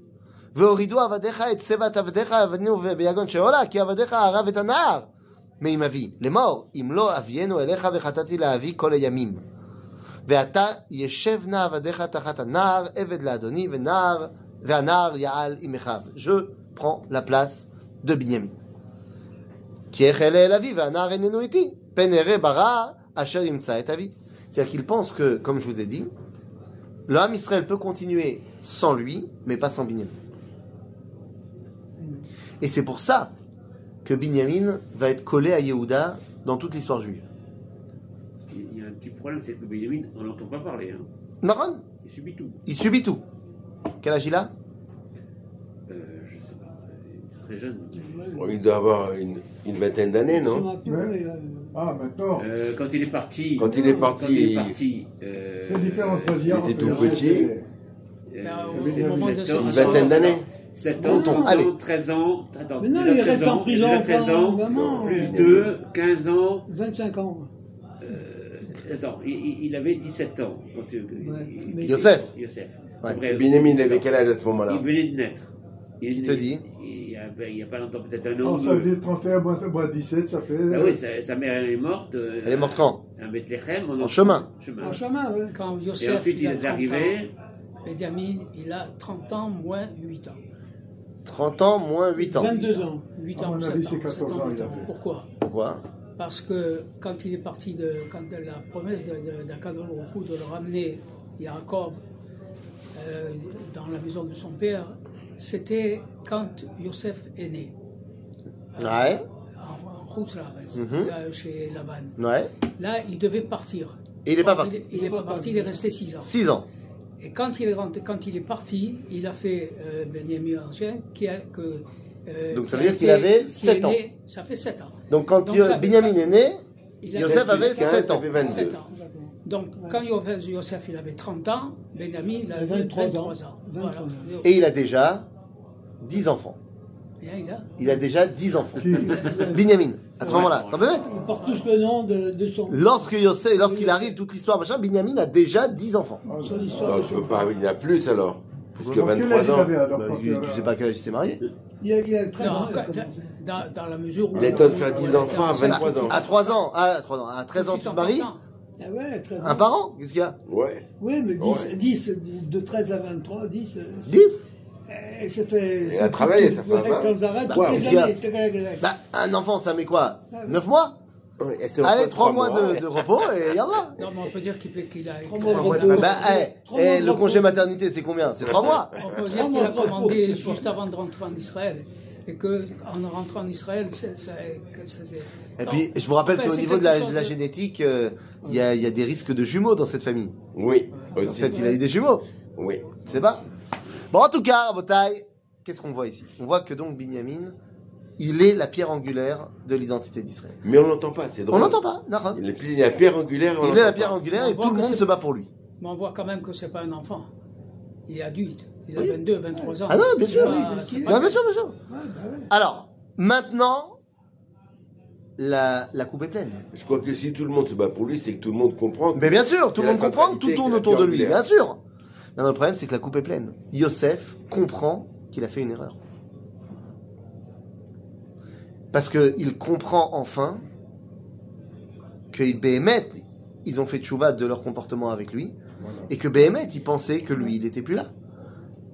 [SPEAKER 3] והורידו עבדיך את צבע עבדיך אבנו ביגון שאולה, כי עבדיך הרב את הנער. מעם אבי, לאמור, אם לא אבינו אליך וחטאתי לאבי כל הימים. ועתה ישב נא עבדיך תחת הנער, עבד לאדוני, ונער, Je prends la place de Binyamin. C'est-à-dire qu'il pense que, comme je vous ai dit, l'homme Israël peut continuer sans lui, mais pas sans Binyamin. Et c'est pour ça que Binyamin va être collé à Yehuda dans toute l'histoire juive.
[SPEAKER 2] Il y a un petit problème, c'est que Binyamin, on n'entend pas parler. Hein. Il subit tout.
[SPEAKER 3] Il subit tout. Quel âge il a?
[SPEAKER 2] Euh, je sais pas. Il est très jeune.
[SPEAKER 4] Bon, il doit avoir une, une vingtaine d'années, non?
[SPEAKER 1] Euh,
[SPEAKER 6] Ah, maintenant,
[SPEAKER 2] Euh, quand il est parti.
[SPEAKER 4] Quand il est parti,
[SPEAKER 2] Quand il est
[SPEAKER 4] il-
[SPEAKER 2] parti. euh,
[SPEAKER 6] quelle différence
[SPEAKER 4] il était tout petit.
[SPEAKER 6] et-
[SPEAKER 2] euh,
[SPEAKER 4] Une vingtaine d'années
[SPEAKER 2] 7
[SPEAKER 1] Non,
[SPEAKER 2] ans,
[SPEAKER 1] non,
[SPEAKER 2] 12
[SPEAKER 3] allez.
[SPEAKER 2] ans, 13 ans. Attends,
[SPEAKER 1] Mais non, il
[SPEAKER 2] 13
[SPEAKER 1] reste en
[SPEAKER 2] ans,
[SPEAKER 1] prison
[SPEAKER 2] déjà 13
[SPEAKER 1] pendant
[SPEAKER 2] ans, plus 2, 15 ans.
[SPEAKER 1] 25 ans.
[SPEAKER 2] Euh, attends, il, il- avait 17 ans. Quand il-
[SPEAKER 1] Ouais,
[SPEAKER 2] il-
[SPEAKER 3] Yosef.
[SPEAKER 2] Yosef.
[SPEAKER 3] Ouais.
[SPEAKER 4] Binyamin, il avait quel âge à ce moment-là
[SPEAKER 2] Il venait de naître. Il
[SPEAKER 3] te dit
[SPEAKER 2] Il y a, pas longtemps, peut-être un an ou
[SPEAKER 6] ça veut
[SPEAKER 2] deux.
[SPEAKER 6] dire 31 moins, moins 17, ça fait.
[SPEAKER 2] Ah oui, sa, sa mère elle est morte. euh,
[SPEAKER 3] Elle est morte quand
[SPEAKER 2] À Bethléem. En,
[SPEAKER 3] En chemin.
[SPEAKER 2] chemin.
[SPEAKER 1] En chemin, ouais.
[SPEAKER 5] Quand
[SPEAKER 2] Et
[SPEAKER 5] Yosef
[SPEAKER 2] ensuite, il est
[SPEAKER 5] 30
[SPEAKER 2] arrivé.
[SPEAKER 5] ans, Benjamin, il a 30 ans moins 8 ans.
[SPEAKER 3] 30 ans moins 8 ans.
[SPEAKER 1] 22 ans.
[SPEAKER 5] 8
[SPEAKER 6] À
[SPEAKER 5] ans,
[SPEAKER 6] mon
[SPEAKER 5] 7
[SPEAKER 6] avis,
[SPEAKER 5] ans,
[SPEAKER 6] c'est 14
[SPEAKER 5] 7
[SPEAKER 6] ans, il
[SPEAKER 5] huit
[SPEAKER 6] avait.
[SPEAKER 5] Pourquoi
[SPEAKER 3] Pourquoi
[SPEAKER 5] Parce que quand il est parti de, quand de la promesse de- de- Baruch Hu de le ramener Yaakov euh, dans la maison de son père, c'était quand Yosef est né.
[SPEAKER 3] Ouais.
[SPEAKER 5] En, en Chutz Laaretz,
[SPEAKER 3] Mhm.
[SPEAKER 5] là, chez Laban.
[SPEAKER 3] Ouais.
[SPEAKER 5] Là, il devait partir.
[SPEAKER 3] Et il n'est pas parti.
[SPEAKER 5] Il n'est pas parti, il est resté 6 ans.
[SPEAKER 3] 6 ans.
[SPEAKER 5] Et quand il est, rentré- quand il est parti, il a fait euh, Benjamin ancien, qui a, que, euh,
[SPEAKER 3] Donc, ça veut dire qu'il avait
[SPEAKER 5] qui
[SPEAKER 3] sept
[SPEAKER 5] est
[SPEAKER 3] ans.
[SPEAKER 5] né- ça fait 7 ans.
[SPEAKER 3] Donc quand
[SPEAKER 5] Donc,
[SPEAKER 3] Binyamin est né,
[SPEAKER 5] Il
[SPEAKER 3] Yosef avait
[SPEAKER 4] 15,
[SPEAKER 3] 7
[SPEAKER 4] ça
[SPEAKER 3] ans.
[SPEAKER 4] fait 22.
[SPEAKER 5] 7 ans. Donc, quand Yosef, Yosef, il avait 30 ans, Benjamin, il avait
[SPEAKER 1] 23
[SPEAKER 5] 23,
[SPEAKER 1] ans.
[SPEAKER 5] ans.
[SPEAKER 1] 23
[SPEAKER 5] Voilà.
[SPEAKER 3] et il a déjà 10 enfants.
[SPEAKER 5] Bien, il a.
[SPEAKER 3] Il a déjà 10 enfants.
[SPEAKER 6] Qui
[SPEAKER 3] Binyamin, à ce moment-là. T'en peux mettre
[SPEAKER 1] Ils portent tous le nom de, de son.
[SPEAKER 3] Lorsque Yosef, lorsqu'il arrive, toute l'histoire, machin, Binyamin a déjà 10 enfants.
[SPEAKER 6] Ah,
[SPEAKER 1] Son
[SPEAKER 6] ça-
[SPEAKER 1] histoire.
[SPEAKER 4] Non, tu peux pas, il y a plus alors. Plus que
[SPEAKER 6] Donc, quel âge
[SPEAKER 4] 23
[SPEAKER 6] il
[SPEAKER 4] ans.
[SPEAKER 6] avait alors
[SPEAKER 3] Bah, tu, tu sais pas à quel âge il s'est marié
[SPEAKER 1] Il y a, il a 13
[SPEAKER 5] Non,
[SPEAKER 1] ans.
[SPEAKER 5] dans, dans la mesure où.
[SPEAKER 4] Il est temps de faire 10 enfants à 23 ans.
[SPEAKER 3] À 3 ans, à 3 ans, à 13 ans, tu te maries
[SPEAKER 1] Ah ouais, 13 ans.
[SPEAKER 3] Un par an Qu'est-ce qu'il y a?
[SPEAKER 4] Ouais.
[SPEAKER 1] Oui, mais 10,
[SPEAKER 4] Ouais.
[SPEAKER 1] 10, de 13 à 23, 10. euh,
[SPEAKER 3] 10
[SPEAKER 1] Et ça fait.
[SPEAKER 4] Il a travaillé, ça fait
[SPEAKER 1] Ouais, tac, tac.
[SPEAKER 3] Bah, un enfant, ça met quoi?
[SPEAKER 1] Ah,
[SPEAKER 3] 9 mois?
[SPEAKER 4] Ouais, et c'est
[SPEAKER 3] Allez,
[SPEAKER 4] encore
[SPEAKER 3] 3
[SPEAKER 4] trois
[SPEAKER 3] mois de, de repos et yallah
[SPEAKER 5] Non, mais on peut dire qu'il fait- qu'il a.
[SPEAKER 1] Trois mois de repos.
[SPEAKER 3] Bah, bah, eh,
[SPEAKER 1] mois
[SPEAKER 3] le
[SPEAKER 1] repos.
[SPEAKER 3] congé maternité, c'est combien? C'est 3 mois
[SPEAKER 5] On peut dire
[SPEAKER 1] Trois
[SPEAKER 5] qu'il a
[SPEAKER 1] mois de repos,
[SPEAKER 5] commandé juste avant de rentrer en Israël. Et qu'en rentrant en Israël, c'est- c'est- ça, c'est-
[SPEAKER 3] Et
[SPEAKER 5] Non.
[SPEAKER 3] puis, je vous rappelle
[SPEAKER 5] Enfin,
[SPEAKER 3] qu'au
[SPEAKER 5] c'est
[SPEAKER 3] niveau de la,
[SPEAKER 5] quelque chose
[SPEAKER 3] de la
[SPEAKER 5] de-
[SPEAKER 3] génétique, euh, il y, a, il y a des risques de jumeaux dans cette famille.
[SPEAKER 4] Oui, aussi.
[SPEAKER 3] Peut-être il a eu des jumeaux,
[SPEAKER 4] Oui.
[SPEAKER 3] tu sais pas? Bon, en tout cas, Rabotai, qu'est-ce qu'on voit ici? On voit que donc Binyamin, il est la pierre angulaire de l'identité d'Israël.
[SPEAKER 4] Mais on l'entend pas, c'est drôle.
[SPEAKER 3] On l'entend pas, Nahon.
[SPEAKER 4] Il est, la pierre angulaire. on
[SPEAKER 3] Il est la pierre angulaire et tout le monde
[SPEAKER 5] c'est-
[SPEAKER 3] se bat pour lui.
[SPEAKER 5] Mais on voit quand même que c'est pas un enfant. Il est adulte. Il a
[SPEAKER 3] Oui.
[SPEAKER 5] 22, 23 ans.
[SPEAKER 3] Ah non, bien
[SPEAKER 5] C'est
[SPEAKER 3] sûr,
[SPEAKER 5] pas-
[SPEAKER 3] oui,
[SPEAKER 5] c'est
[SPEAKER 3] Non,
[SPEAKER 5] pas-
[SPEAKER 3] bien sûr, bien sûr.
[SPEAKER 1] Ouais, bah ouais.
[SPEAKER 3] Alors, maintenant, la, la coupe est pleine.
[SPEAKER 4] Je crois que si tout le monde se bat pour lui, c'est que tout le monde comprend. que-
[SPEAKER 3] Mais bien sûr, tout le monde comprend que tout tourne autour de lui, bien sûr. Maintenant, le problème, c'est que la coupe est pleine. Yosef comprend qu'il a fait une erreur. Parce qu'il comprend enfin que Béhémet, ils ont fait tchouva de leur comportement avec lui,
[SPEAKER 6] Voilà.
[SPEAKER 3] et que Béhémet, il pensait que lui, il n'était plus là.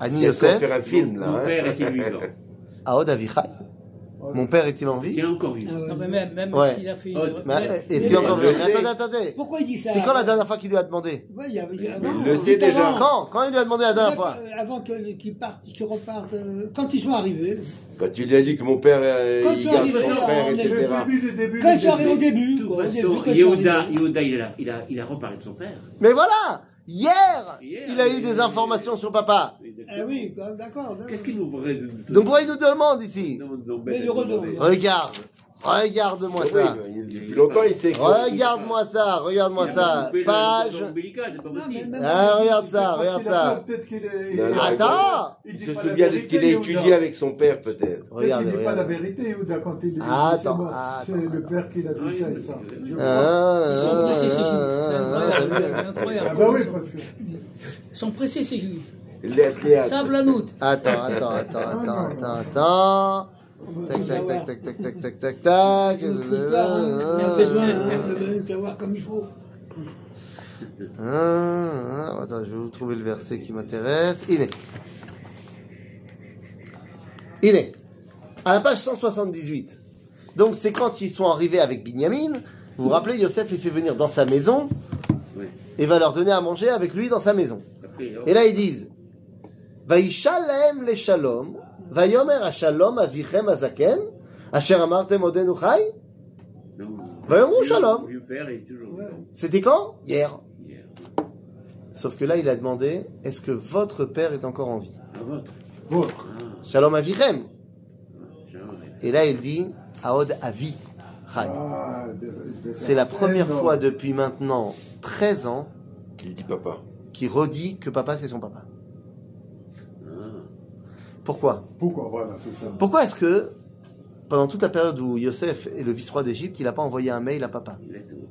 [SPEAKER 4] Annie
[SPEAKER 3] Yosef.
[SPEAKER 4] faire un film, là.
[SPEAKER 2] Mon
[SPEAKER 4] hein.
[SPEAKER 2] père est-il vivant?
[SPEAKER 3] Aod Avichai Mon père est-il en vie?
[SPEAKER 2] Il est encore vivant.
[SPEAKER 1] Ah
[SPEAKER 5] non, mais même, même
[SPEAKER 3] Ouais.
[SPEAKER 5] s'il a fait une... Oh,
[SPEAKER 3] et s'il est encore vivant? Attendez, attendez.
[SPEAKER 1] Pourquoi il dit ça
[SPEAKER 3] C'est quand la dernière fois qu'il lui a demandé?
[SPEAKER 1] Ouais, il y a- il y a- avant,
[SPEAKER 4] le sait déjà.
[SPEAKER 1] avant-
[SPEAKER 3] Quand? Quand il lui a demandé la dernière fois?
[SPEAKER 1] euh, Avant que- qu'ils partent, euh, quand ils sont arrivés.
[SPEAKER 4] Quand il lui a dit que mon père, euh,
[SPEAKER 1] Quand
[SPEAKER 4] il
[SPEAKER 1] tu
[SPEAKER 4] garde
[SPEAKER 1] arrives
[SPEAKER 4] son frère,
[SPEAKER 6] le début début.
[SPEAKER 1] Quand ils sont arrivés au
[SPEAKER 6] début.
[SPEAKER 2] De toute façon, Yehuda, il. Il, a, il a reparlé de son père.
[SPEAKER 3] Mais voilà Hier,
[SPEAKER 2] Hier,
[SPEAKER 3] il a eu des informations sur papa.
[SPEAKER 1] Ah oui, d'accord.
[SPEAKER 2] Qu'est-ce qu'il nous voudrait de
[SPEAKER 3] Donc pourquoi il nous demande ici.
[SPEAKER 2] Non, non,
[SPEAKER 1] Mais le
[SPEAKER 2] non,
[SPEAKER 3] Regarde Regarde-moi ça.
[SPEAKER 4] Depuis longtemps, il sait.
[SPEAKER 3] Regarde-moi ça, regarde-moi ça. Page. Ah, regarde ça, regarde ça. Attends.
[SPEAKER 6] Il
[SPEAKER 4] se souvient qu'il a étudié avec son père, peut-être.
[SPEAKER 3] Regarde.
[SPEAKER 6] Il dit pas la vérité, Ouda, quand il dit. Ah,
[SPEAKER 3] attends.
[SPEAKER 6] Ah, c'est le père qui l'a dit ça et ça.
[SPEAKER 5] Ils sont pressés, ces juifs. C'est incroyable.
[SPEAKER 3] Ah
[SPEAKER 6] bah oui, que.
[SPEAKER 5] Ils sont pressés, ces juifs.
[SPEAKER 4] Savent la
[SPEAKER 5] note.
[SPEAKER 3] Attends, attends, attends, attends, attends. Tac, tac, tac, tac, tac, tac, tac, tac, tac.
[SPEAKER 1] A besoin hein, de savoir comme il faut.
[SPEAKER 3] Ah, ah, attends, je vais vous trouver le verset qui m'intéresse. Il est. Il est. À la page 178. Donc, c'est quand ils sont arrivés avec Binyamin. Vous vous rappelez, Yosef les fait venir dans sa maison
[SPEAKER 2] Oui.
[SPEAKER 3] et va leur donner à manger avec lui dans sa maison. Et là, ils disent Vaïshalem le shalom, ויאמר השלום אביכם הזקן, אשר אמרתם
[SPEAKER 2] עודנו
[SPEAKER 3] חי?
[SPEAKER 2] ויאמרו
[SPEAKER 3] shalom.
[SPEAKER 2] C'est
[SPEAKER 3] dit quand? Hier. Sauf que là, il a demandé est-ce que votre père est encore en vie?
[SPEAKER 2] Ah ah.
[SPEAKER 6] Votre.
[SPEAKER 2] Ah,
[SPEAKER 3] shalom Avichem. Et là, il dit Aod Avi. C'est la première fois depuis maintenant 13 ans
[SPEAKER 4] qu'il dit papa.
[SPEAKER 3] Qui redit que papa, c'est son papa. Pourquoi
[SPEAKER 6] Pourquoi Voilà, c'est ça.
[SPEAKER 3] Pourquoi est-ce que pendant toute la période où Yosef est le vice-roi d'Égypte, il n'a pas envoyé un mail à papa?
[SPEAKER 2] Exactement.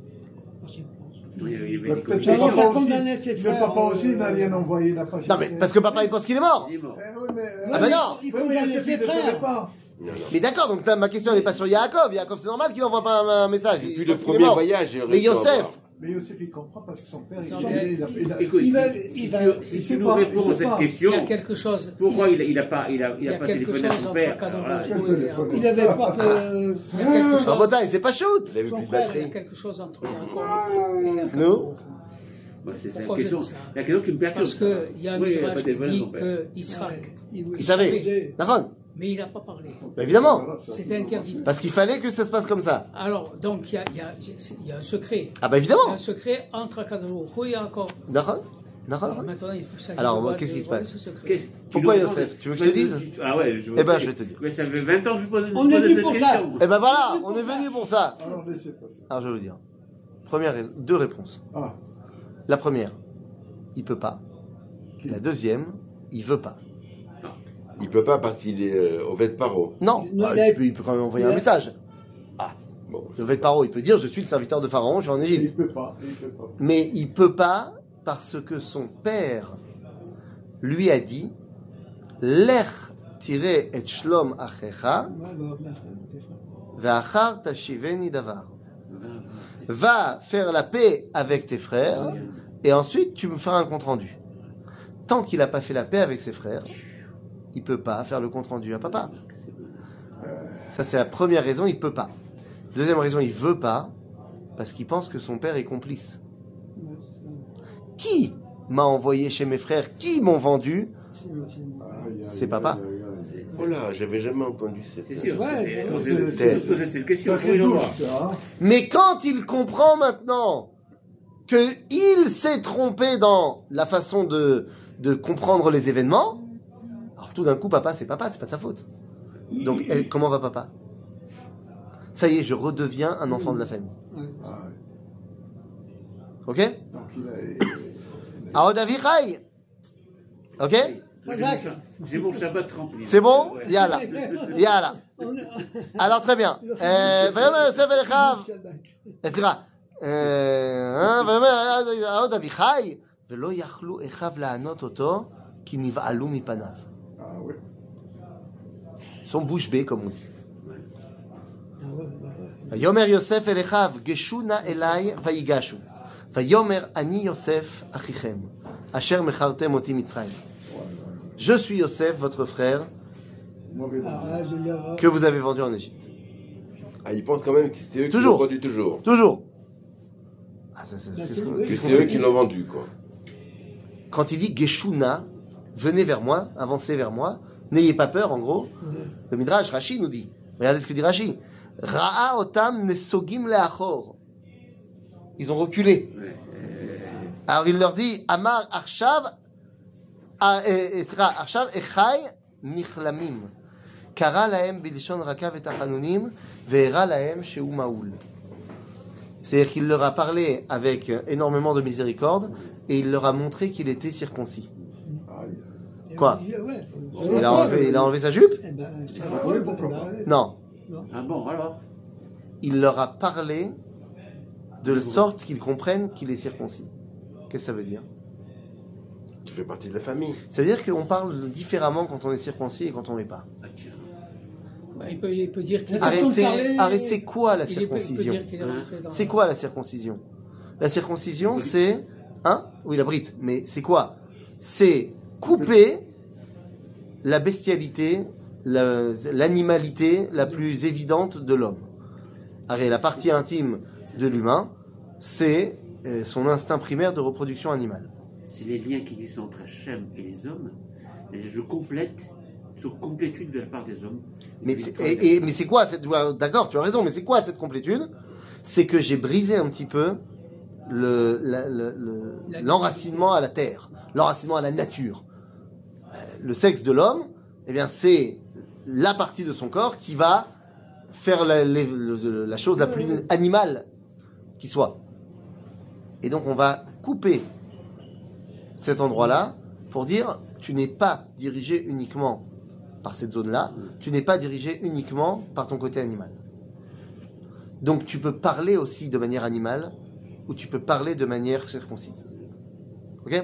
[SPEAKER 2] Oui,
[SPEAKER 6] Mais
[SPEAKER 2] des
[SPEAKER 6] peut-être que papa aussi,
[SPEAKER 1] frères,
[SPEAKER 6] papa aussi
[SPEAKER 1] euh,
[SPEAKER 6] n'a rien envoyé, n'a pas
[SPEAKER 3] Non, mais parce que papa il pense qu'il est mort.
[SPEAKER 2] Il est mort.
[SPEAKER 6] Eh oui, mais,
[SPEAKER 3] Ah ben non
[SPEAKER 1] Il
[SPEAKER 6] Oui, mais
[SPEAKER 1] condamnait ses frères.
[SPEAKER 4] Non, non.
[SPEAKER 3] Mais d'accord, donc là, ma question elle n'est pas sur Yaakov. Yaakov c'est normal qu'il n'envoie pas un, un message.
[SPEAKER 4] Depuis
[SPEAKER 3] Il
[SPEAKER 4] le premier voyage, il
[SPEAKER 3] Mais Yosef,
[SPEAKER 4] avoir.
[SPEAKER 6] Mais Yosef, il comprend parce que son père, il,
[SPEAKER 2] Écoute, si,
[SPEAKER 1] il
[SPEAKER 2] si
[SPEAKER 1] va-
[SPEAKER 2] tu, si nous
[SPEAKER 6] pas,
[SPEAKER 2] réponds
[SPEAKER 6] il
[SPEAKER 2] à cette
[SPEAKER 6] pas.
[SPEAKER 5] Il y
[SPEAKER 2] question,
[SPEAKER 5] a quelque chose.
[SPEAKER 2] pourquoi il n'a pas, il a, il a pas téléphoné à son
[SPEAKER 5] entre
[SPEAKER 2] père?
[SPEAKER 5] Yaakov.
[SPEAKER 1] Il avait pas
[SPEAKER 5] quelque chose-
[SPEAKER 3] Rabotai, c'est pas shoot.
[SPEAKER 4] Il avait
[SPEAKER 1] Son
[SPEAKER 4] plus de
[SPEAKER 1] frère,
[SPEAKER 5] il y a quelque chose entre Yaakov et Yaakov.
[SPEAKER 3] Nous?
[SPEAKER 2] Bah, c'est la question, la question qui me perturbe.
[SPEAKER 5] Parce qu'il y a un
[SPEAKER 2] Oui, il a pas
[SPEAKER 5] midrash qui dit
[SPEAKER 2] son père.
[SPEAKER 5] que Israël,
[SPEAKER 1] il
[SPEAKER 3] Il savait. D'accord
[SPEAKER 5] mais il n'a pas parlé.
[SPEAKER 3] Bah, Évidemment.
[SPEAKER 5] C'était interdit.
[SPEAKER 3] Parce qu'il fallait que ça se passe comme ça.
[SPEAKER 5] Alors, donc, il y a, il y a- il y a un secret.
[SPEAKER 3] Ah bah
[SPEAKER 5] Il y a
[SPEAKER 3] évidemment.
[SPEAKER 5] un secret entre Kadosh Baruch Hu et Yaakov.
[SPEAKER 3] D'accord D'accord
[SPEAKER 5] Alors, Maintenant, il faut s'agir
[SPEAKER 3] Alors, qu'est-ce qui se passe Pourquoi
[SPEAKER 2] demandes-
[SPEAKER 3] Tu veux que je te dise
[SPEAKER 2] Ah ouais, je
[SPEAKER 3] Eh ben, je vais te dire.
[SPEAKER 2] Mais ça fait 20 ans que je pose,
[SPEAKER 1] On est
[SPEAKER 2] pose
[SPEAKER 1] venu
[SPEAKER 2] cette
[SPEAKER 1] pour ça.
[SPEAKER 2] question.
[SPEAKER 3] Eh ben voilà, on est venu pour ça.
[SPEAKER 6] Alors, laissez passer.
[SPEAKER 3] Alors je vais vous dire. Première deux réponses.
[SPEAKER 6] Ah,
[SPEAKER 3] La première, il peut pas. La deuxième, il veut pas.
[SPEAKER 4] Il peut pas parce qu'il est euh, au vêtement paro.
[SPEAKER 3] Non, ah,
[SPEAKER 1] il
[SPEAKER 3] peut, il peut quand même envoyer un message.
[SPEAKER 4] Bon.
[SPEAKER 3] Le vêt paro, il peut dire je suis le serviteur de Pharaon, je suis en
[SPEAKER 6] il peut pas, il peut pas.
[SPEAKER 3] Mais il peut pas parce que son père lui a dit Lech tiré et shlom achecha ve'achar tashiveni davar. Va faire la paix avec tes frères et ensuite tu me feras un compte rendu. Tant qu'il n'a pas fait la paix avec ses frères, il peut pas faire le compte rendu à papa. Ça c'est la première raison, il peut pas. Deuxième raison, il veut pas parce qu'il pense que son père est complice. Qui m'a envoyé chez mes frères Qui m'ont vendu C'est papa.
[SPEAKER 4] Oh là, j'avais jamais entendu cette.
[SPEAKER 2] C'est sûr,
[SPEAKER 1] Ouais,
[SPEAKER 2] c'est-
[SPEAKER 1] ouais,
[SPEAKER 2] c'est-
[SPEAKER 6] c'est-
[SPEAKER 2] c'est- c'est- c'est- c'est une question.
[SPEAKER 3] Mais quand il comprend maintenant que il s'est trompé dans la façon de, de comprendre les événements, tout d'un coup, papa, c'est papa, c'est pas de sa faute. Donc, eh, comment va papa Ça y est, je redeviens un enfant de la famille.
[SPEAKER 6] Ah, ouais.
[SPEAKER 3] Ok
[SPEAKER 6] Donc, il a.
[SPEAKER 3] Aod Avichai Ok
[SPEAKER 2] J'ai mon cha- J'ai mon Shabbat rempli.
[SPEAKER 3] C'est bon
[SPEAKER 2] Ouais.
[SPEAKER 3] Yalla. Yalla. Alors, très bien. Euh, ויאמר יוסף אל אחיו, אה, סליחה, אה, ויאמר העוד אביחי, ולא יכלו אחיו לענות אותו, כי נבהלו מפניו. ils sont bouche bée, comme on dit. Yomer Yosef elechav geshuna elai vaigashu. Vayomer ani Yosef achichem. Asher mechartem oti mitzrayim. Je suis Yosef, votre frère, que vous avez vendu en Égypte.
[SPEAKER 4] Ah, ils pensent quand même que c'est eux
[SPEAKER 3] toujours.
[SPEAKER 4] qui l'ont vendu toujours.
[SPEAKER 3] Toujours. Ah, bah, c'est, c'est,
[SPEAKER 4] c'est eux qui l'ont vendu, quoi.
[SPEAKER 3] Quand il dit Geshuna, venez vers moi, avancez vers moi, n'ayez pas peur, en gros. Le Midrash, Rashi nous dit, regardez ce que dit Rashi. Ra'a otam nesogim leachor. Ils ont reculé.
[SPEAKER 2] Ouais, euh,
[SPEAKER 3] Alors il leur dit, Amar Arshav, ah, eh, eh, סליחה, עכשיו אחי נכלמים. קרא להם בלשון רכה ותחנונים, והראה להם שהוא מעול. C'est-à-dire qu'il leur a parlé avec énormément de miséricorde et il leur a montré qu'il était circoncis. Quoi
[SPEAKER 1] ouais.
[SPEAKER 3] Il a enlevé, il a enlevé sa jupe. Non.
[SPEAKER 2] Ah bon, alors
[SPEAKER 3] Il leur a parlé de sorte qu'ils comprennent qu'il est circoncis. Qu'est-ce que ça veut dire
[SPEAKER 4] Tu fais partie de la famille.
[SPEAKER 3] Ça veut dire qu'on parle différemment quand on est circoncis et quand on l'est pas.
[SPEAKER 2] Ah.
[SPEAKER 5] Bah, il, peut, il peut dire qu'il
[SPEAKER 3] arrêtez, c'est quoi la circoncision
[SPEAKER 5] est
[SPEAKER 3] C'est quoi la circoncision? La circoncision, c'est. Hein Oui, la brite. Mais c'est quoi? C'est couper la bestialité, la- l'animalité la, plus évidente de l'homme. La partie intime de l'humain, c'est euh, son instinct primaire de reproduction animale.
[SPEAKER 2] C'est les liens qui existent entre Hachem et les hommes. Et je complète sur complétude de la part des hommes.
[SPEAKER 3] Mais c'est, et- et- mais c'est quoi cette. D'accord, tu as raison, mais c'est quoi cette complétude? C'est que j'ai brisé un petit peu le, la- le- le-
[SPEAKER 5] La-
[SPEAKER 3] l'enracinement à la terre, l'enracinement à la nature. Le sexe de l'homme, eh bien, c'est la partie de son corps qui va faire la, la chose la plus animale qui soit. Et donc, on va couper cet endroit-là pour dire tu n'es pas dirigé uniquement par cette zone-là, tu n'es pas dirigé uniquement par ton côté animal. Donc, tu peux parler aussi de manière animale ou tu peux parler de manière circoncise. Ok?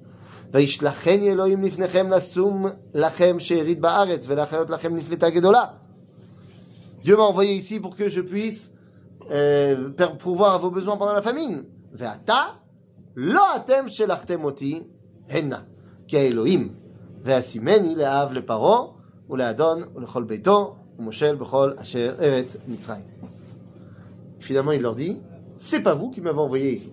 [SPEAKER 3] וישלחני אלוהים לפניכם לשום לכם שארית בארץ ולהחיות לכם נפלטה גדולה. Dieu m'a envoyé ici pour que je puisse euh, per- pourvoir à vos besoins pendant la famine. ועתה לא אתם שלחתם אותי הנה, כי האלוהים. ואשימני לאב לפרעה ולאדון ולכל ביתו ומושל בכל אשר ארץ מצרים. Finalement, il leur dit, c'est pas vous qui m'avez envoyé ici.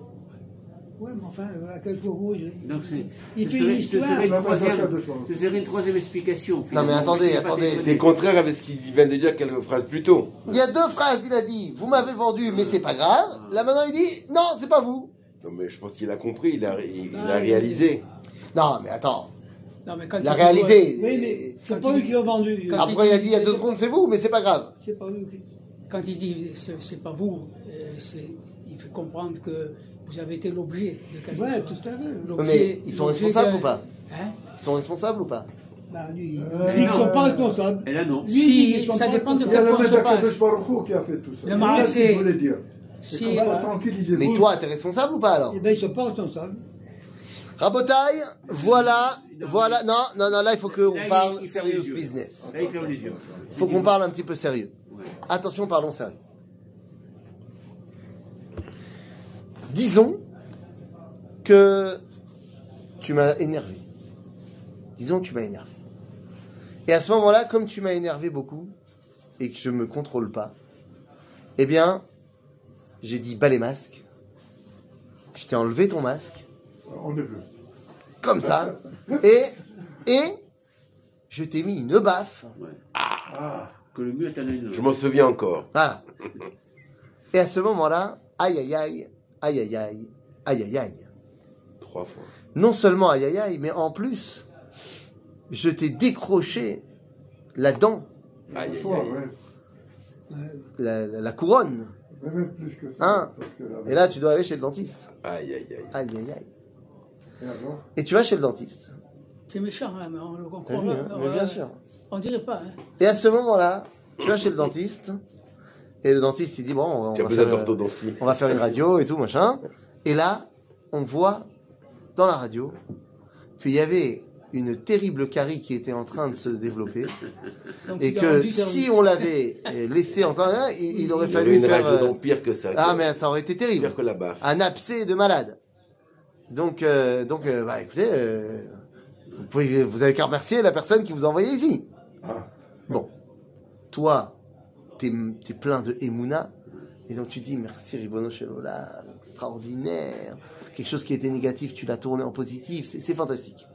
[SPEAKER 1] Ouais, mais enfin, à quelques mots, il,
[SPEAKER 2] Donc c'est,
[SPEAKER 1] il
[SPEAKER 2] ce,
[SPEAKER 1] fait
[SPEAKER 2] serait,
[SPEAKER 1] une
[SPEAKER 2] ce
[SPEAKER 1] histoire.
[SPEAKER 2] serait une troisième,
[SPEAKER 6] faire de choses.
[SPEAKER 2] ce serait une troisième explication.
[SPEAKER 3] Non mais attendez, attendez.
[SPEAKER 4] C'est contraire avec ce qu'il vient de dire quelques phrases plus tôt.
[SPEAKER 3] Il y a deux phrases, il a dit, vous m'avez vendu, mais c'est pas grave. Là maintenant, il dit, non, c'est pas vous.
[SPEAKER 4] Non, mais je pense qu'il a compris, il a, il, il a réalisé.
[SPEAKER 3] Non, mais attends,
[SPEAKER 5] Non, mais quand
[SPEAKER 3] il a réalisé.
[SPEAKER 1] Oui, mais c'est pas lui qui l'a vendu.
[SPEAKER 5] quand
[SPEAKER 3] Après, il a dit, il y a deux secondes, c'est vous, mais c'est pas grave.
[SPEAKER 1] C'est pas lui qui.
[SPEAKER 5] Quand il dit c'est pas vous, euh, il fait comprendre que vous avez été l'objet de quelque
[SPEAKER 1] Ouais,
[SPEAKER 5] chose.
[SPEAKER 1] tout à fait.
[SPEAKER 3] Mais ils sont responsables ou pas
[SPEAKER 5] Hein
[SPEAKER 3] Ils sont responsables ou pas
[SPEAKER 1] Bah, lui,
[SPEAKER 6] Euh,
[SPEAKER 1] ils ne sont pas responsables.
[SPEAKER 2] Et là, non.
[SPEAKER 1] Lui,
[SPEAKER 5] Si, ça dépend de quel
[SPEAKER 6] le
[SPEAKER 5] point se passe.
[SPEAKER 6] Qui a fait tout ça.
[SPEAKER 5] Le
[SPEAKER 6] C'est ça qu'il voulait dire.
[SPEAKER 5] Si,
[SPEAKER 1] voilà.
[SPEAKER 6] tranquillisez-vous.
[SPEAKER 3] Mais toi, t'es responsable ou pas alors
[SPEAKER 1] Eh bien, ils ne sont pas responsables.
[SPEAKER 3] Rabotaille, voilà, voilà. Non, non, non, là, il faut qu'on parle
[SPEAKER 2] yeux.
[SPEAKER 3] business.
[SPEAKER 2] Là, il
[SPEAKER 3] faut qu'on parle un petit peu sérieux.
[SPEAKER 2] Ouais.
[SPEAKER 3] Attention, parlons sérieux. Disons que tu m'as énervé. Disons que tu m'as énervé. Et à ce moment-là, comme tu m'as énervé beaucoup et que je me contrôle pas, eh bien, j'ai dit bas les masques. Je t'ai enlevé ton masque,
[SPEAKER 6] vu.
[SPEAKER 3] comme ça, et, et je t'ai mis une baffe.
[SPEAKER 6] Ah,
[SPEAKER 2] Que le mieux est un œil.
[SPEAKER 4] Je m'en souviens encore.
[SPEAKER 3] Voilà. Et à ce moment-là, aïe aïe aïe, aïe aïe aïe, aïe aïe aïe.
[SPEAKER 4] Trois fois.
[SPEAKER 3] Non seulement aïe aïe aïe, mais en plus, je t'ai décroché la dent,
[SPEAKER 4] Aïe, aïe,
[SPEAKER 6] fois,
[SPEAKER 4] aïe.
[SPEAKER 3] la, couronne.
[SPEAKER 6] Mais même plus que ça.
[SPEAKER 3] Hein
[SPEAKER 6] parce que là-
[SPEAKER 3] Et là, tu dois aller chez le dentiste.
[SPEAKER 4] Aïe, aïe, aïe.
[SPEAKER 3] Aïe aïe aïe.
[SPEAKER 6] Et
[SPEAKER 3] tu vas chez le dentiste.
[SPEAKER 5] c'est méchant, hein, mais on le comprend.
[SPEAKER 3] vu,
[SPEAKER 5] là.
[SPEAKER 3] hein Mais bien sûr.
[SPEAKER 5] On dirait pas. Hein.
[SPEAKER 3] Et à ce moment-là, tu vas chez le dentiste. Et le dentiste, il dit, bon, on va, faire, euh,
[SPEAKER 4] d'orthodontie.
[SPEAKER 3] on va faire une radio et tout, machin. Et là, on voit dans la radio qu'il y avait une terrible carie qui était en train de se développer.
[SPEAKER 5] Donc,
[SPEAKER 3] Et que si on l'avait laissé encore un, il, il aurait
[SPEAKER 4] Il
[SPEAKER 3] fallu
[SPEAKER 4] une
[SPEAKER 3] faire.
[SPEAKER 4] radio
[SPEAKER 3] euh,
[SPEAKER 4] pire que ça.
[SPEAKER 3] Ah, mais ça aurait été terrible.
[SPEAKER 4] Pire que la baffe.
[SPEAKER 3] Un abcès de malade. Donc, euh, donc euh, bah, écoutez, euh, vous, pouvez, vous avez qu'à remercier la personne qui vous a envoyé ici.
[SPEAKER 6] Ah.
[SPEAKER 3] Bon, toi, t'es es plein de Emouna, et donc tu dis merci Ribono Shelola, extraordinaire. Quelque chose qui était négatif, tu l'as tourné en positif, c'est fantastique.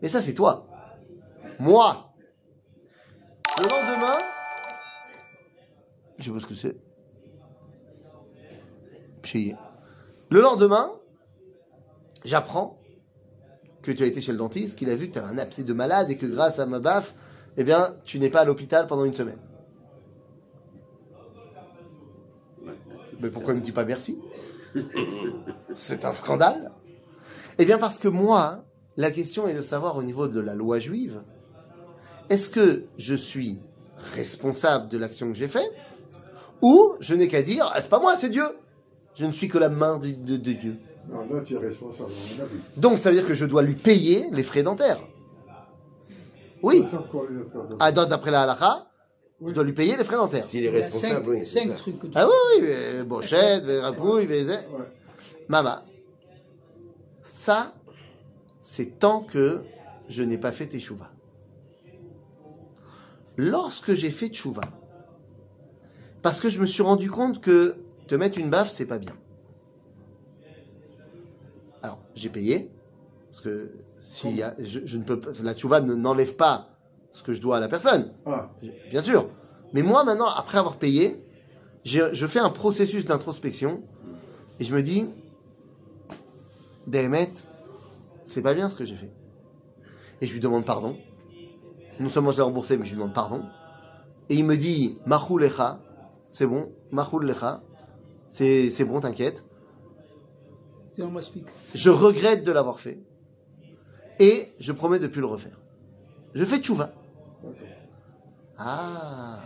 [SPEAKER 3] Mais ça, c'est toi. Moi, le lendemain, je sais pas ce que c'est. Le lendemain, j'apprends que tu as été chez le dentiste, qu'il a vu que tu avais un abcès de malade et que grâce à ma baffe, eh bien, tu n'es pas à l'hôpital pendant une semaine. Mais pourquoi il ne me dit pas merci? C'est un scandale. Eh bien, parce que moi, la question est de savoir au niveau de la loi juive, est-ce que je suis responsable de l'action que j'ai faite ou je n'ai qu'à dire, ah, c'est pas moi, c'est Dieu. Je ne suis que la main de, de- de Dieu.
[SPEAKER 6] Non, là, tu es responsable, à mon avis.
[SPEAKER 3] Donc, ça veut dire que je dois lui payer les frais dentaires. Oui. Ah, D'après la halakha, je dois lui payer les frais dentaires.
[SPEAKER 4] S'il est
[SPEAKER 5] Il y a
[SPEAKER 4] responsable,
[SPEAKER 5] cinq,
[SPEAKER 4] oui.
[SPEAKER 5] trucs que tu
[SPEAKER 3] Ah oui, oui, brochette, rapouille,
[SPEAKER 6] Ouais.
[SPEAKER 3] Mama, ça, c'est tant que je n'ai pas fait teshuva. Lorsque j'ai fait teshuva, Parce que je me suis rendu compte que te mettre une baffe, c'est pas bien. Alors, j'ai payé, parce que si y a- je, je ne peux pas, la tchouva ne- n'enlève pas ce que je dois à la personne,
[SPEAKER 6] Ah,
[SPEAKER 3] bien sûr. Mais moi, maintenant, après avoir payé, je fais un processus d'introspection et je me dis, Béhémet, c'est pas bien ce que j'ai fait. Et je lui demande pardon. Non seulement je l'ai remboursé, mais je lui demande pardon. Et il me dit, Mahou lecha, c'est bon, Mahou lecha, c'est c'est bon, t'inquiète. Je regrette de l'avoir fait. Et je promets de plus le refaire. Je fais tchouva. Ah,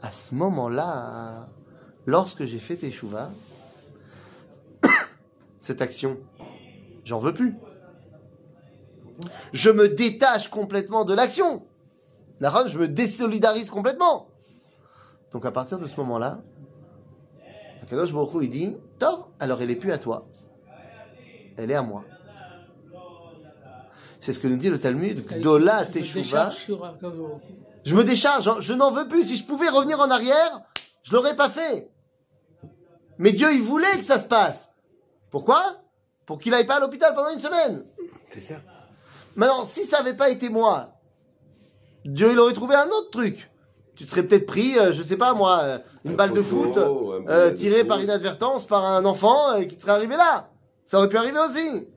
[SPEAKER 3] à ce moment-là, lorsque j'ai fait teshuva, cette action, j'en veux plus. Je me détache complètement de l'action. La rame, je me désolidarise complètement. Donc à partir de ce moment-là, Akadosh Baruch il dit, Tov, alors elle est plus à toi, elle est à moi. C'est ce que nous dit le Talmud, Gdola
[SPEAKER 5] Je me
[SPEAKER 3] Teshuva. Je me décharge, hein, je n'en veux plus. Si je pouvais revenir en arrière, je l'aurais pas fait. Mais Dieu, il voulait que ça se passe. Pourquoi? Pour qu'il aille pas à l'hôpital pendant une semaine.
[SPEAKER 4] C'est ça.
[SPEAKER 3] Maintenant, si ça n'avait pas été moi, Dieu, il aurait trouvé un autre truc. Tu te serais peut-être pris, euh, je sais pas moi, euh, une
[SPEAKER 4] Un
[SPEAKER 3] balle de foot euh,
[SPEAKER 4] de
[SPEAKER 3] tirée
[SPEAKER 4] foot.
[SPEAKER 3] par inadvertance par un enfant euh, qui te serait arrivé là. Ça aurait pu arriver aussi.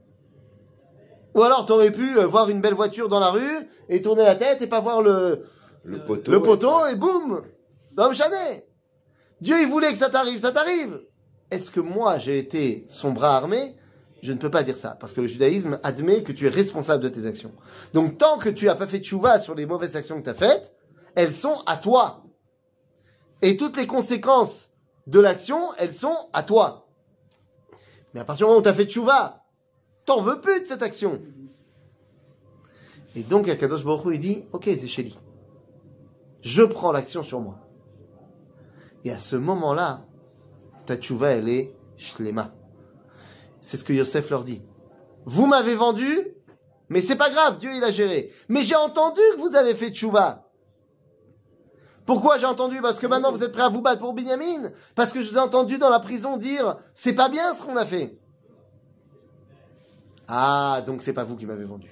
[SPEAKER 3] Ou alors, tu aurais pu euh, voir une belle voiture dans la rue et tourner la tête et pas voir le,
[SPEAKER 4] Le poteau.
[SPEAKER 3] le poteau et boum L'homme chané Dieu, il voulait que ça t'arrive, ça t'arrive Est-ce que moi, j'ai été son bras armé? Je ne peux pas dire ça, parce que le judaïsme admet que tu es responsable de tes actions. Donc, tant que tu n'as pas fait tchouva sur les mauvaises actions que tu as faites, elles sont à toi. Et toutes les conséquences de l'action, elles sont à toi. Mais à partir du moment où tu as fait tchouva, t'en veux plus de cette action. Et donc, Akadosh Baruch Hu, il dit, ok, Zéchéli, je prends l'action sur moi. Et à ce moment-là, ta tchouva, elle est shlema. C'est ce que Yosef leur dit. Vous m'avez vendu, mais c'est pas grave, Dieu il a géré. Mais j'ai entendu que vous avez fait tchouva. Pourquoi j'ai entendu? Parce que maintenant vous êtes prêts à vous battre pour Binyamin Parce que je vous ai entendu dans la prison dire c'est pas bien ce qu'on a fait. Ah, donc c'est pas vous qui m'avez vendu.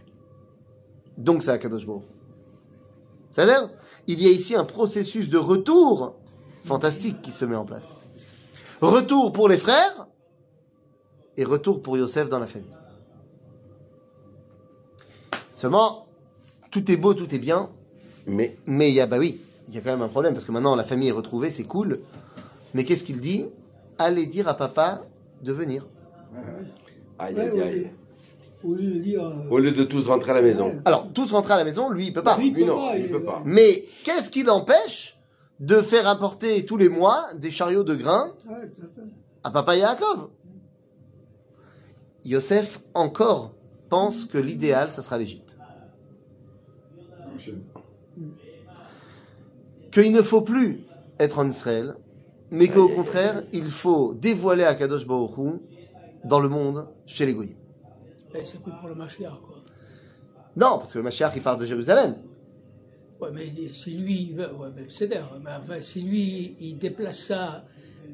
[SPEAKER 3] Donc c'est Akadosh Baruch. C'est-à-dire, il y a ici un processus de retour fantastique qui se met en place. Retour pour les frères et retour pour Yosef dans la famille. Seulement, tout est beau, tout est bien,
[SPEAKER 4] Mais
[SPEAKER 3] mais il y a, bah oui, il y a quand même un problème parce que maintenant la famille est retrouvée, c'est cool. Mais qu'est-ce qu'il dit? Allez dire à papa de venir.
[SPEAKER 4] aïe aïe aïe.
[SPEAKER 1] Lieu- Au lieu de dire. euh,
[SPEAKER 4] Au lieu de tous rentrer à la maison.
[SPEAKER 1] Ouais.
[SPEAKER 3] Alors, tous rentrer à la maison, lui, il peut pas.
[SPEAKER 1] Lui,
[SPEAKER 4] Lui
[SPEAKER 1] peut
[SPEAKER 4] non,
[SPEAKER 1] pas,
[SPEAKER 4] il
[SPEAKER 1] il-
[SPEAKER 4] peut pas.
[SPEAKER 3] Mais qu'est-ce qui l'empêche de faire apporter tous les mois des chariots de grains
[SPEAKER 1] Ouais, à
[SPEAKER 3] papa Yaakov? Yosef encore pense que l'idéal, ça sera l'Égypte. Qu'il ne faut plus être en Israël, mais qu'au contraire, il faut dévoiler à Kadosh Baruch Hu dans le monde, chez les Goyim.
[SPEAKER 5] Et c'est pour le Mashiach, quoi.
[SPEAKER 3] Non, parce que le Mashiach, il part de Jérusalem.
[SPEAKER 5] Ouais, mais si lui, ouais, mais c'est d'ailleurs, mais enfin, si lui, il déplace ça,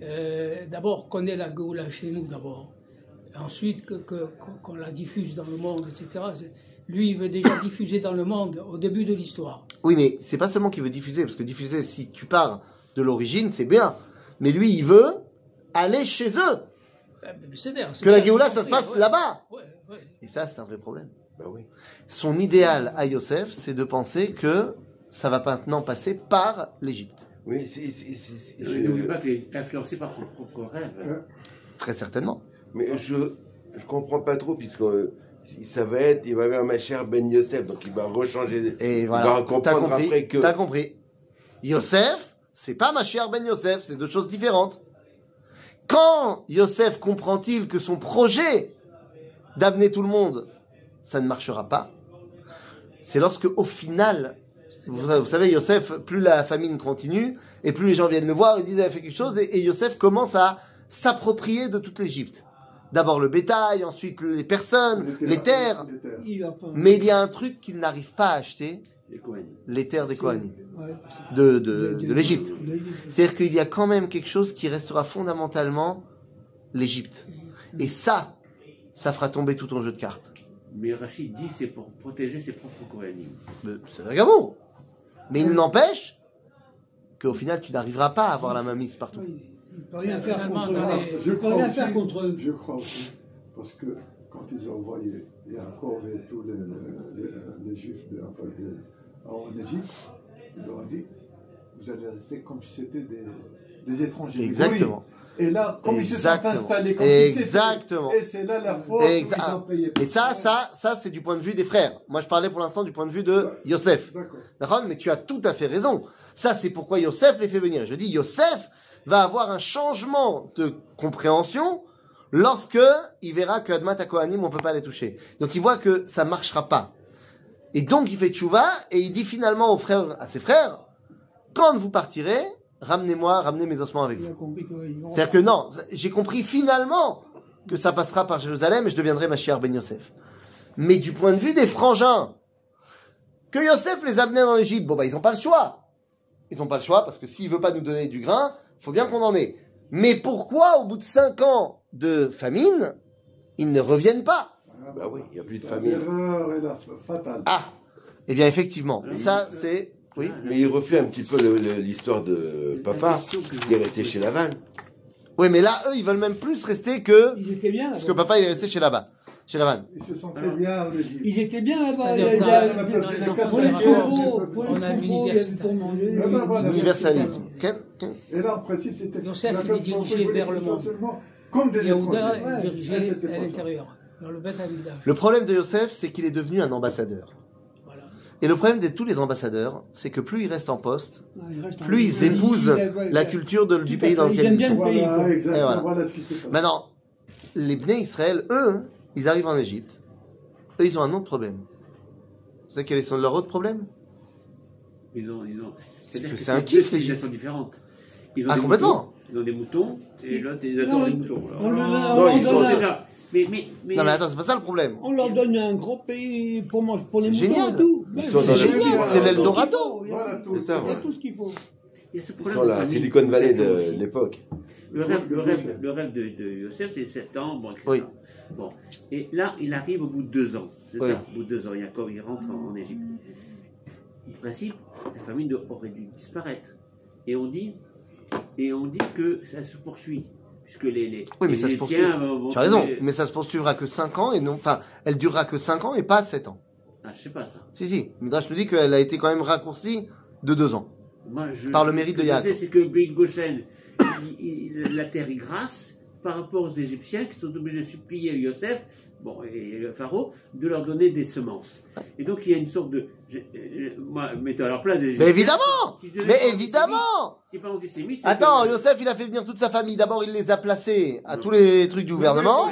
[SPEAKER 5] euh, d'abord qu'on ait la Géoula chez nous, d'abord. Ensuite, que- que- qu'on qu'on la diffuse dans le monde, etc. C'est- Lui, il veut déjà diffuser dans le monde au début de l'histoire.
[SPEAKER 3] Oui, mais c'est pas seulement qu'il veut diffuser, parce que diffuser, si tu pars de l'origine, c'est bien. Mais lui, il veut aller chez eux.
[SPEAKER 5] C'est c'est
[SPEAKER 3] Que la Géoula, ça se passe
[SPEAKER 5] ouais.
[SPEAKER 3] là-bas.
[SPEAKER 5] Ouais.
[SPEAKER 3] Et ça, c'est un vrai problème.
[SPEAKER 4] Bah oui.
[SPEAKER 3] Son idéal à Yosef, c'est de penser que ça va maintenant passer par l'Égypte.
[SPEAKER 4] Oui, c'est.
[SPEAKER 2] n'oublie pas qu'il est influencé par son propre rêve.
[SPEAKER 3] Très certainement.
[SPEAKER 4] Mais je je comprends pas trop puisque euh, ça va être il va y avoir ma chère Ben Yosef donc il va rechanger
[SPEAKER 3] Et
[SPEAKER 4] il
[SPEAKER 3] voilà,
[SPEAKER 4] va comprendre
[SPEAKER 3] compris.
[SPEAKER 4] que
[SPEAKER 3] T'as compris. Yosef, c'est pas ma chère Ben Yosef, c'est deux choses différentes. Quand Yosef comprend-il que son projet d'amener tout le monde, ça ne marchera pas, c'est lorsque au final, vous, vous savez, Yosef, plus la famine continue, et plus les gens viennent le voir, ils disent, il a fait quelque chose, et, et Yosef commence à s'approprier de toute l'Égypte. D'abord le bétail, ensuite les personnes, les terres.
[SPEAKER 6] Les terres.
[SPEAKER 1] Il a pas-
[SPEAKER 3] Mais il y a un truc qu'il n'arrive pas à acheter,
[SPEAKER 2] Les
[SPEAKER 3] terres des Kohanim,
[SPEAKER 1] Ouais.
[SPEAKER 3] de, de, de l'Égypte.
[SPEAKER 1] De l'Égypte.
[SPEAKER 3] C'est-à-dire qu'il y a quand même quelque chose qui restera fondamentalement l'Égypte. Et ça, ça fera tomber tout ton jeu de cartes.
[SPEAKER 2] Mais Rachid dit c'est pour protéger ses propres Kohanim.
[SPEAKER 3] Mais C'est vrai qu'amour. Mais il n'empêche qu'au final, tu n'arriveras pas à avoir la main mise partout.
[SPEAKER 1] Il ne peut rien faire contre
[SPEAKER 5] les-
[SPEAKER 6] Je
[SPEAKER 1] ne peut
[SPEAKER 6] crois
[SPEAKER 1] rien
[SPEAKER 6] aussi-
[SPEAKER 1] faire contre eux.
[SPEAKER 6] Je crois aussi, parce que quand ils ont envoyé Yaakov et tous les, les, les Juifs de, enfin, de- en Égypte, ils leur ont dit vous allez rester comme si c'était des, des étrangers.
[SPEAKER 3] Exactement.
[SPEAKER 6] Oui. Et là, comme ils se sont installés comme
[SPEAKER 3] Exactement.
[SPEAKER 6] Et c'est là la faute.
[SPEAKER 3] Et ça, ça, ça, c'est du point de vue des frères. Moi, je parlais pour l'instant du point de vue de Yosef.
[SPEAKER 6] D'accord.
[SPEAKER 3] D'accord Mais tu as tout à fait raison. Ça, c'est pourquoi Yosef les fait venir. Je dis, Yosef va avoir un changement de compréhension lorsque il verra que Admat Kohanim, on peut pas les toucher. Donc, il voit que ça marchera pas. Et donc, il fait tchouva et il dit finalement aux frères, à ses frères, quand vous partirez, ramenez-moi, ramenez mes ossements avec vous. C'est-à-dire que non, j'ai compris finalement que ça passera par Jérusalem et je deviendrai Mashiach ben Yosef. Mais du point de vue des frangins, que Yosef les amenait en Égypte, bon bah ils n'ont pas le choix. Ils n'ont pas le choix parce que s'il veut pas nous donner du grain, faut bien qu'on en ait. Mais pourquoi au bout de cinq ans de famine, ils ne reviennent pas?
[SPEAKER 4] Bah oui, il n'y a plus de
[SPEAKER 6] fatale.
[SPEAKER 3] Ah Eh bien effectivement, ça c'est... Oui
[SPEAKER 4] Mais il refait un petit peu l'histoire de papa qui est resté chez Laval.
[SPEAKER 3] Oui mais là, eux, ils veulent même plus rester que...
[SPEAKER 1] Ils étaient bien
[SPEAKER 3] Parce que papa, il est resté chez là-bas, chez Lavan.
[SPEAKER 6] Ils se sentaient
[SPEAKER 2] Alors,
[SPEAKER 6] bien.
[SPEAKER 1] Ils étaient bien là-bas. Il y a-
[SPEAKER 5] C'est-à-dire
[SPEAKER 1] il y a-
[SPEAKER 5] dans-
[SPEAKER 1] il y a-
[SPEAKER 5] dans les
[SPEAKER 6] Pour
[SPEAKER 5] enfants
[SPEAKER 1] Pour
[SPEAKER 5] de
[SPEAKER 1] les
[SPEAKER 6] la
[SPEAKER 5] Jacob,
[SPEAKER 1] corbeaux, pour
[SPEAKER 5] on
[SPEAKER 1] les
[SPEAKER 5] a.
[SPEAKER 6] Ah.
[SPEAKER 3] L'universalisme.
[SPEAKER 6] Et là, en principe, c'était.
[SPEAKER 5] Yosef, il est dirigé vers le monde.
[SPEAKER 6] seulement Comme des
[SPEAKER 5] Yehuda
[SPEAKER 6] étrangers.
[SPEAKER 5] est dirigé
[SPEAKER 6] Ah,
[SPEAKER 5] à l'intérieur. Le
[SPEAKER 3] problème de Yosef, c'est qu'il est devenu un ambassadeur. Et le problème de tous les ambassadeurs, c'est que plus ils restent en poste,
[SPEAKER 1] Ah, il reste un-
[SPEAKER 3] plus ils épousent la culture de- du pays dans lequel
[SPEAKER 1] Ils
[SPEAKER 3] ils sont.
[SPEAKER 6] Voilà.
[SPEAKER 3] Et voilà.
[SPEAKER 6] Voilà ce qui.
[SPEAKER 3] Maintenant, les Bnei Israël, eux, ils arrivent en Égypte. Eux, ils ont un autre problème. Vous savez quel est leur autre problème?
[SPEAKER 2] Ils ont, ils ont.
[SPEAKER 3] C'est
[SPEAKER 2] c'est-à-dire
[SPEAKER 3] que
[SPEAKER 2] que
[SPEAKER 3] c'est un kiff,
[SPEAKER 2] civilisations
[SPEAKER 3] l'Égypte.
[SPEAKER 2] différentes. Ils ont
[SPEAKER 3] Ah, complètement.
[SPEAKER 2] moutons, Ils ont des moutons et l'autre ils adorent les moutons. Alors, non, ils sont déjà. Mais, mais, mais,
[SPEAKER 3] Non mais attends, c'est pas ça le problème.
[SPEAKER 1] On leur donne un gros pays pour, manger- pour les moutons et tout.
[SPEAKER 4] Sont
[SPEAKER 1] c'est génial.
[SPEAKER 3] C'est l'Eldorado.
[SPEAKER 1] Il y a
[SPEAKER 6] Voilà
[SPEAKER 1] tout-
[SPEAKER 6] tout.
[SPEAKER 4] C'est ça,
[SPEAKER 1] il y a
[SPEAKER 4] ouais.
[SPEAKER 1] tout ce qu'il faut.
[SPEAKER 2] il y a ce
[SPEAKER 4] Ils
[SPEAKER 2] problème
[SPEAKER 4] sont
[SPEAKER 2] de
[SPEAKER 4] la
[SPEAKER 2] famille.
[SPEAKER 4] Silicon Valley de l'époque.
[SPEAKER 2] Le rêve, le rêve,
[SPEAKER 6] projet.
[SPEAKER 2] le rêve de, de Yosef, c'est septembre, etc.
[SPEAKER 3] Oui.
[SPEAKER 2] Bon. Et là, il arrive au bout de deux ans. C'est
[SPEAKER 3] Oui.
[SPEAKER 2] ça, au bout de deux ans. Yaakov, il rentre en, en Égypte. En principe, la famine de- aurait dû disparaître. Et on dit, et on dit que ça se poursuit. Puisque les, les,
[SPEAKER 3] Oui, mais
[SPEAKER 2] les
[SPEAKER 3] ça se
[SPEAKER 2] Égyptiens
[SPEAKER 3] poursuit.
[SPEAKER 2] vont-
[SPEAKER 3] Tu as raison, mais ça se poursuivra que 5 ans et non, enfin, elle durera que 5 ans et pas 7 ans.
[SPEAKER 2] Ah, je sais pas ça.
[SPEAKER 3] Si, si. Midrash nous dit qu'elle a été quand même raccourcie de 2 ans.
[SPEAKER 2] Moi, je,
[SPEAKER 3] Par le mérite
[SPEAKER 2] ce que
[SPEAKER 3] de Yaakov.
[SPEAKER 2] sais, c'est que le pays de Goshen, la terre est grasse par rapport aux Égyptiens qui sont obligés de supplier Yosef, bon, et le pharaon, de leur donner des semences. Et donc, il y a une sorte de. je- je- moi, mettez à leur place.
[SPEAKER 3] Mais
[SPEAKER 2] Égyptiens,
[SPEAKER 3] évidemment
[SPEAKER 2] tu
[SPEAKER 3] Mais évidemment
[SPEAKER 2] antisémite- Si pas antisémite,
[SPEAKER 3] Attends,
[SPEAKER 2] que-
[SPEAKER 3] Yosef, il a fait venir toute sa famille. D'abord, il les a placés à
[SPEAKER 2] Non.
[SPEAKER 3] tous les trucs du gouvernement.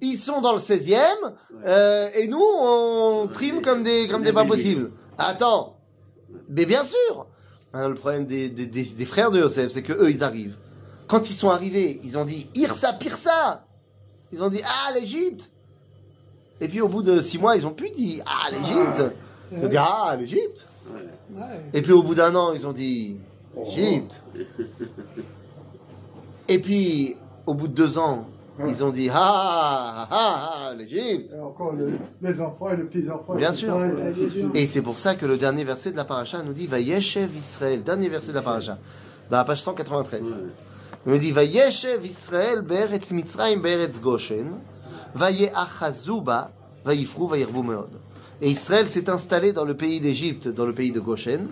[SPEAKER 3] Ils sont dans le 16e.
[SPEAKER 2] Ouais.
[SPEAKER 3] euh, et nous, on
[SPEAKER 2] Ouais,
[SPEAKER 3] trime
[SPEAKER 2] mais-
[SPEAKER 3] comme des, comme des pas possibles. Attends. Mais bien sûr. Hein, le problème des, des, des- des frères de Yosef, c'est que eux, ils arrivent. Quand ils sont arrivés, ils ont dit Irsa Pirsa. Ils ont dit Ah, l'Égypte. Et puis au bout de six mois, ils ont plus dit Ah, l'Égypte. Ils ont dit Ah, l'Égypte. Et puis au bout d'un an, ils ont dit Égypte. Et puis au bout de deux ans, ils ont dit Ah, ah, ah, ah, l'Égypte.
[SPEAKER 6] Et encore le- les enfants et les petits-enfants.
[SPEAKER 3] Bien sûr.
[SPEAKER 6] et-
[SPEAKER 1] Ouais, bien sûr.
[SPEAKER 3] Et c'est pour ça que le dernier verset de la paracha nous dit Vayeshev Israël, dernier verset de la paracha, dans la page 193.
[SPEAKER 2] Ouais.
[SPEAKER 3] Il nous dit Vayeshev Israël be'eretz Mitzrayim be'eretz Goshen, Vayeachazuba, Vayifru, Vayirbu meod. Et Israël s'est installé dans le pays d'Égypte, dans le pays de Goshen.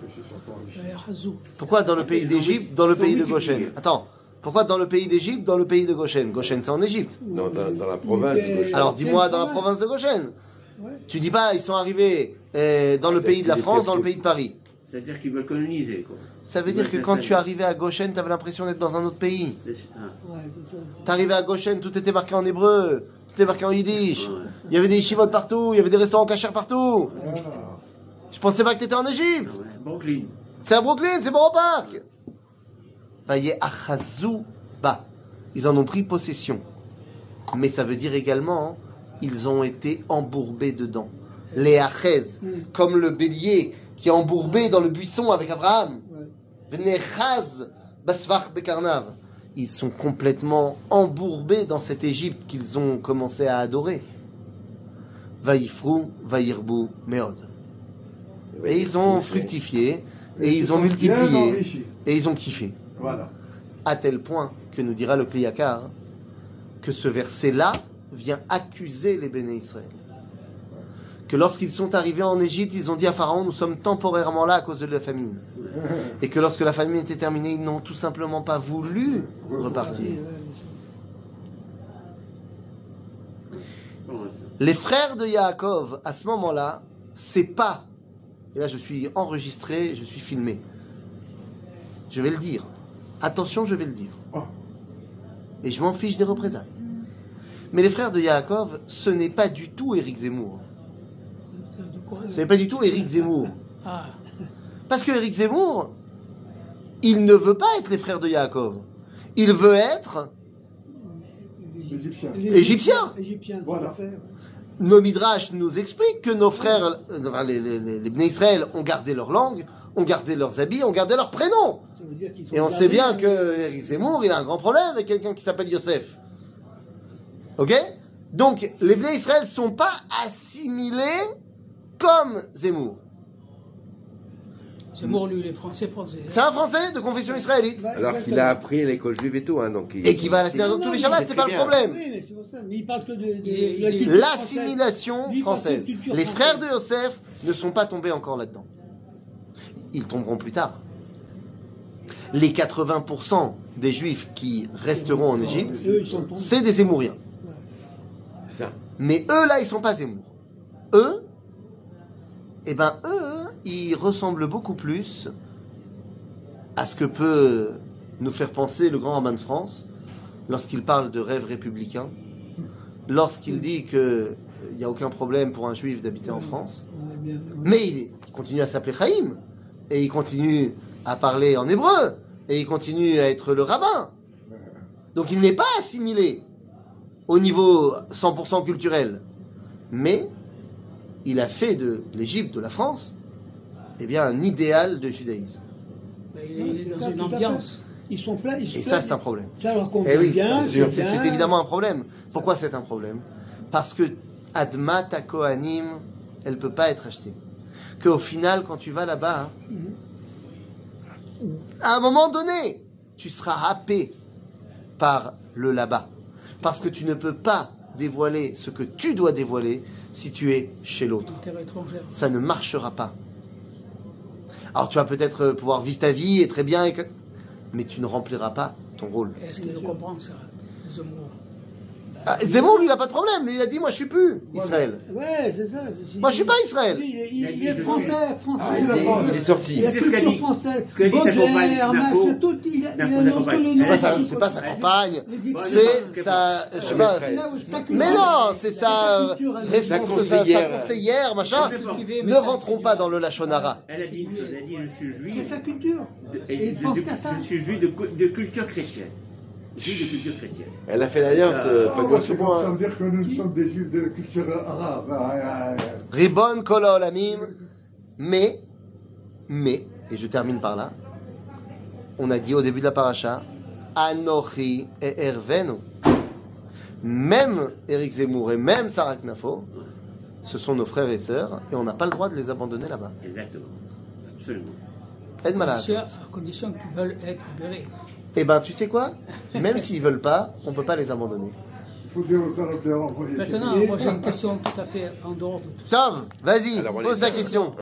[SPEAKER 3] Pourquoi dans le pays d'Égypte, dans le pays de. Goshen? Attends, pourquoi dans le pays d'Égypte, dans le pays de Goshen? Goshen, c'est en Égypte.
[SPEAKER 4] Non, dans, dans la province de Goshen.
[SPEAKER 3] Alors dis-moi, dans la province de Goshen.
[SPEAKER 1] Ouais.
[SPEAKER 3] Tu dis pas, ils sont arrivés euh, dans le pays de la France, dans le pays de Paris.
[SPEAKER 2] C'est-à-dire qu'ils veulent coloniser, quoi.
[SPEAKER 3] Ça veut dire que quand tu arrivais à Goshen, tu avais l'impression d'être dans un autre pays.
[SPEAKER 2] C'est- ah,
[SPEAKER 1] Ouais, c'est ça.
[SPEAKER 3] T'arrivais à Goshen, tout était marqué en hébreu, tout était marqué en yiddish.
[SPEAKER 2] ouais.
[SPEAKER 3] Il y avait des yeshivotes partout, il y avait des restaurants cachers partout.
[SPEAKER 6] Voilà.
[SPEAKER 3] Je pensais pas que t'étais en Égypte.
[SPEAKER 2] Ah ouais. Brooklyn.
[SPEAKER 3] C'est à Brooklyn, c'est Borough Park. Vaillez ba. Ils en ont pris possession. Mais ça veut dire également, ils ont été embourbés dedans. Les achez, comme le bélier qui est embourbé dans le buisson avec Abraham. Ils sont complètement embourbés dans cette Égypte qu'ils ont commencé à adorer. Vaïfrou, vaïrbu, meod. Et ils ont fructifié, et ils ont multiplié, et ils ont kiffé.
[SPEAKER 6] Voilà.
[SPEAKER 3] À tel point que nous dira le Kliyakar que ce verset-là vient accuser les béné Israël. Que lorsqu'ils sont arrivés en Égypte, ils ont dit à Pharaon Nous sommes temporairement là à cause de la famine. Et que lorsque la famine était terminée, ils n'ont tout simplement pas voulu repartir. Les frères de Yaakov, à ce moment-là, c'est pas. Et là, je suis enregistré, je suis filmé. Je vais le dire. Attention, je vais le dire. Et je m'en fiche des représailles. Mais les frères de Yaakov, ce n'est pas du tout Éric Zemmour.
[SPEAKER 5] De quoi
[SPEAKER 3] Ce n'est pas du tout Éric Zemmour.
[SPEAKER 5] Ah,
[SPEAKER 3] Parce que Éric Zemmour, il ne veut pas être les frères de Yaakov. Il veut être. Égyptien.
[SPEAKER 1] Égyptien,
[SPEAKER 6] Voilà.
[SPEAKER 3] nos midrash nous expliquent que nos frères, enfin, les, les, les, les Bnei Israël, ont gardé leur langue, ont gardé leurs habits, ont gardé leur prénom.
[SPEAKER 1] Ça veut dire qu'ils sont
[SPEAKER 3] Et on sait bien que Eric Zemmour, il a un grand problème avec quelqu'un qui s'appelle Yosef. Ok? Donc, les Bnei Israël sont pas assimilés comme Zemmour.
[SPEAKER 5] Zemmour, lui, il est français, français.
[SPEAKER 3] C'est un Français de confession israélite.
[SPEAKER 4] Alors qu'il a appris à l'école juive et tout, hein, donc il-
[SPEAKER 3] Et qui va à la synagogue tous les Shabbats, c'est pas le problème.
[SPEAKER 1] Oui, mais il parle que de,
[SPEAKER 3] L'assimilation
[SPEAKER 1] française.
[SPEAKER 3] Les frères de Yosef ne sont pas tombés encore là-dedans. Ils tomberont plus tard. Les 80% des juifs qui resteront en Égypte, c'est des Zémouriens.
[SPEAKER 4] Ça.
[SPEAKER 3] Mais eux, là, ils sont pas Zemmour. Eux, eh ben, eux, ils ressemblent beaucoup plus à ce que peut nous faire penser le grand rabbin de France lorsqu'il parle de rêve républicain, lorsqu'il dit qu'il n'y a aucun problème pour un juif d'habiter en France, mais il, il continue à s'appeler Chaïm, et il continue à parler en hébreu, et il continue à être le rabbin. Donc il n'est pas assimilé au niveau 100% culturel, mais il a fait de l'Égypte, de la France, eh bien un idéal de judaïsme.
[SPEAKER 5] Il, est- dans une
[SPEAKER 1] à
[SPEAKER 5] ambiance.
[SPEAKER 1] Ils sont pleins. ils
[SPEAKER 3] Et ça, c'est un problème.
[SPEAKER 1] Ça leur convient
[SPEAKER 3] Eh oui,
[SPEAKER 1] bien.
[SPEAKER 3] c'est évidemment un problème. Pourquoi c'est un problème? Parce que Adma ta Kohanim, elle peut pas être achetée. Qu'au final, quand tu vas là-bas, à un moment donné, tu seras happé par le là-bas. Parce que tu ne peux pas dévoiler ce que tu dois dévoiler si tu es chez l'autre. Ça ne marchera pas. Alors tu vas peut-être euh, pouvoir vivre ta vie et très bien, et que- mais tu ne rempliras pas ton rôle.
[SPEAKER 5] Est-ce qu'il le comprend, ça, Zemmour,
[SPEAKER 3] lui, il n'a pas de problème. Lui, il a dit Moi, je suis plus Israël.
[SPEAKER 1] Ouais, c'est ça.
[SPEAKER 3] Moi, je suis pas Israël.
[SPEAKER 1] Lui, il, est-
[SPEAKER 2] Il
[SPEAKER 1] il français, français.
[SPEAKER 6] Ah, il est français.
[SPEAKER 4] Il est sorti.
[SPEAKER 1] Il a
[SPEAKER 2] C'est ce qu'a
[SPEAKER 1] culture
[SPEAKER 2] dit.
[SPEAKER 1] française.
[SPEAKER 2] Ce qu'a dit sa
[SPEAKER 1] Baudelaire,
[SPEAKER 2] compagne, Nafo.
[SPEAKER 1] Marx, tout, il a- il
[SPEAKER 2] Nafo,
[SPEAKER 1] a
[SPEAKER 2] la
[SPEAKER 1] dans
[SPEAKER 2] compagne.
[SPEAKER 1] tous les
[SPEAKER 3] C'est pas, sa,
[SPEAKER 1] il
[SPEAKER 3] c'est pas sa
[SPEAKER 1] faut-
[SPEAKER 3] campagne. C'est sa. Je sais pas.
[SPEAKER 1] Sa culture.
[SPEAKER 3] Mais non, c'est sa
[SPEAKER 1] culture, elle-
[SPEAKER 3] responsable, sa, sa
[SPEAKER 4] conseillère.
[SPEAKER 3] machin. Ne rentrons pas dans le Lachonara.
[SPEAKER 2] Elle a dit une chose, elle a dit je suis
[SPEAKER 1] C'est
[SPEAKER 2] juif.
[SPEAKER 1] sa culture.
[SPEAKER 2] de-
[SPEAKER 1] Et il
[SPEAKER 2] je-
[SPEAKER 1] pense qu'à ça.
[SPEAKER 2] Je suis juif de, cu- de culture chrétienne. Juif de culture chrétienne.
[SPEAKER 4] Elle a fait l'alliance, euh,
[SPEAKER 6] Ah,
[SPEAKER 4] pas moi.
[SPEAKER 6] ça veut dire que nous sommes des juifs de culture arabe. Ah, ah, ah.
[SPEAKER 3] Ribon Kola Olamim. Mais, mais, et je termine par là, on a dit au début de la paracha, Anochi et Ervenu. Même Eric Zemmour et même Sarah Knafo, ce sont nos frères et sœurs, et on n'a pas le droit de les abandonner là-bas.
[SPEAKER 2] Exactement. Absolument.
[SPEAKER 3] Aide malade.
[SPEAKER 5] À condition qu'ils veulent être libérés.
[SPEAKER 3] Eh ben, tu sais quoi? Même s'ils veulent pas, on peut pas les abandonner.
[SPEAKER 5] Maintenant, moi j'ai une question tout à fait en dehors de tout ça.
[SPEAKER 3] Tov, vas-y, pose ta question.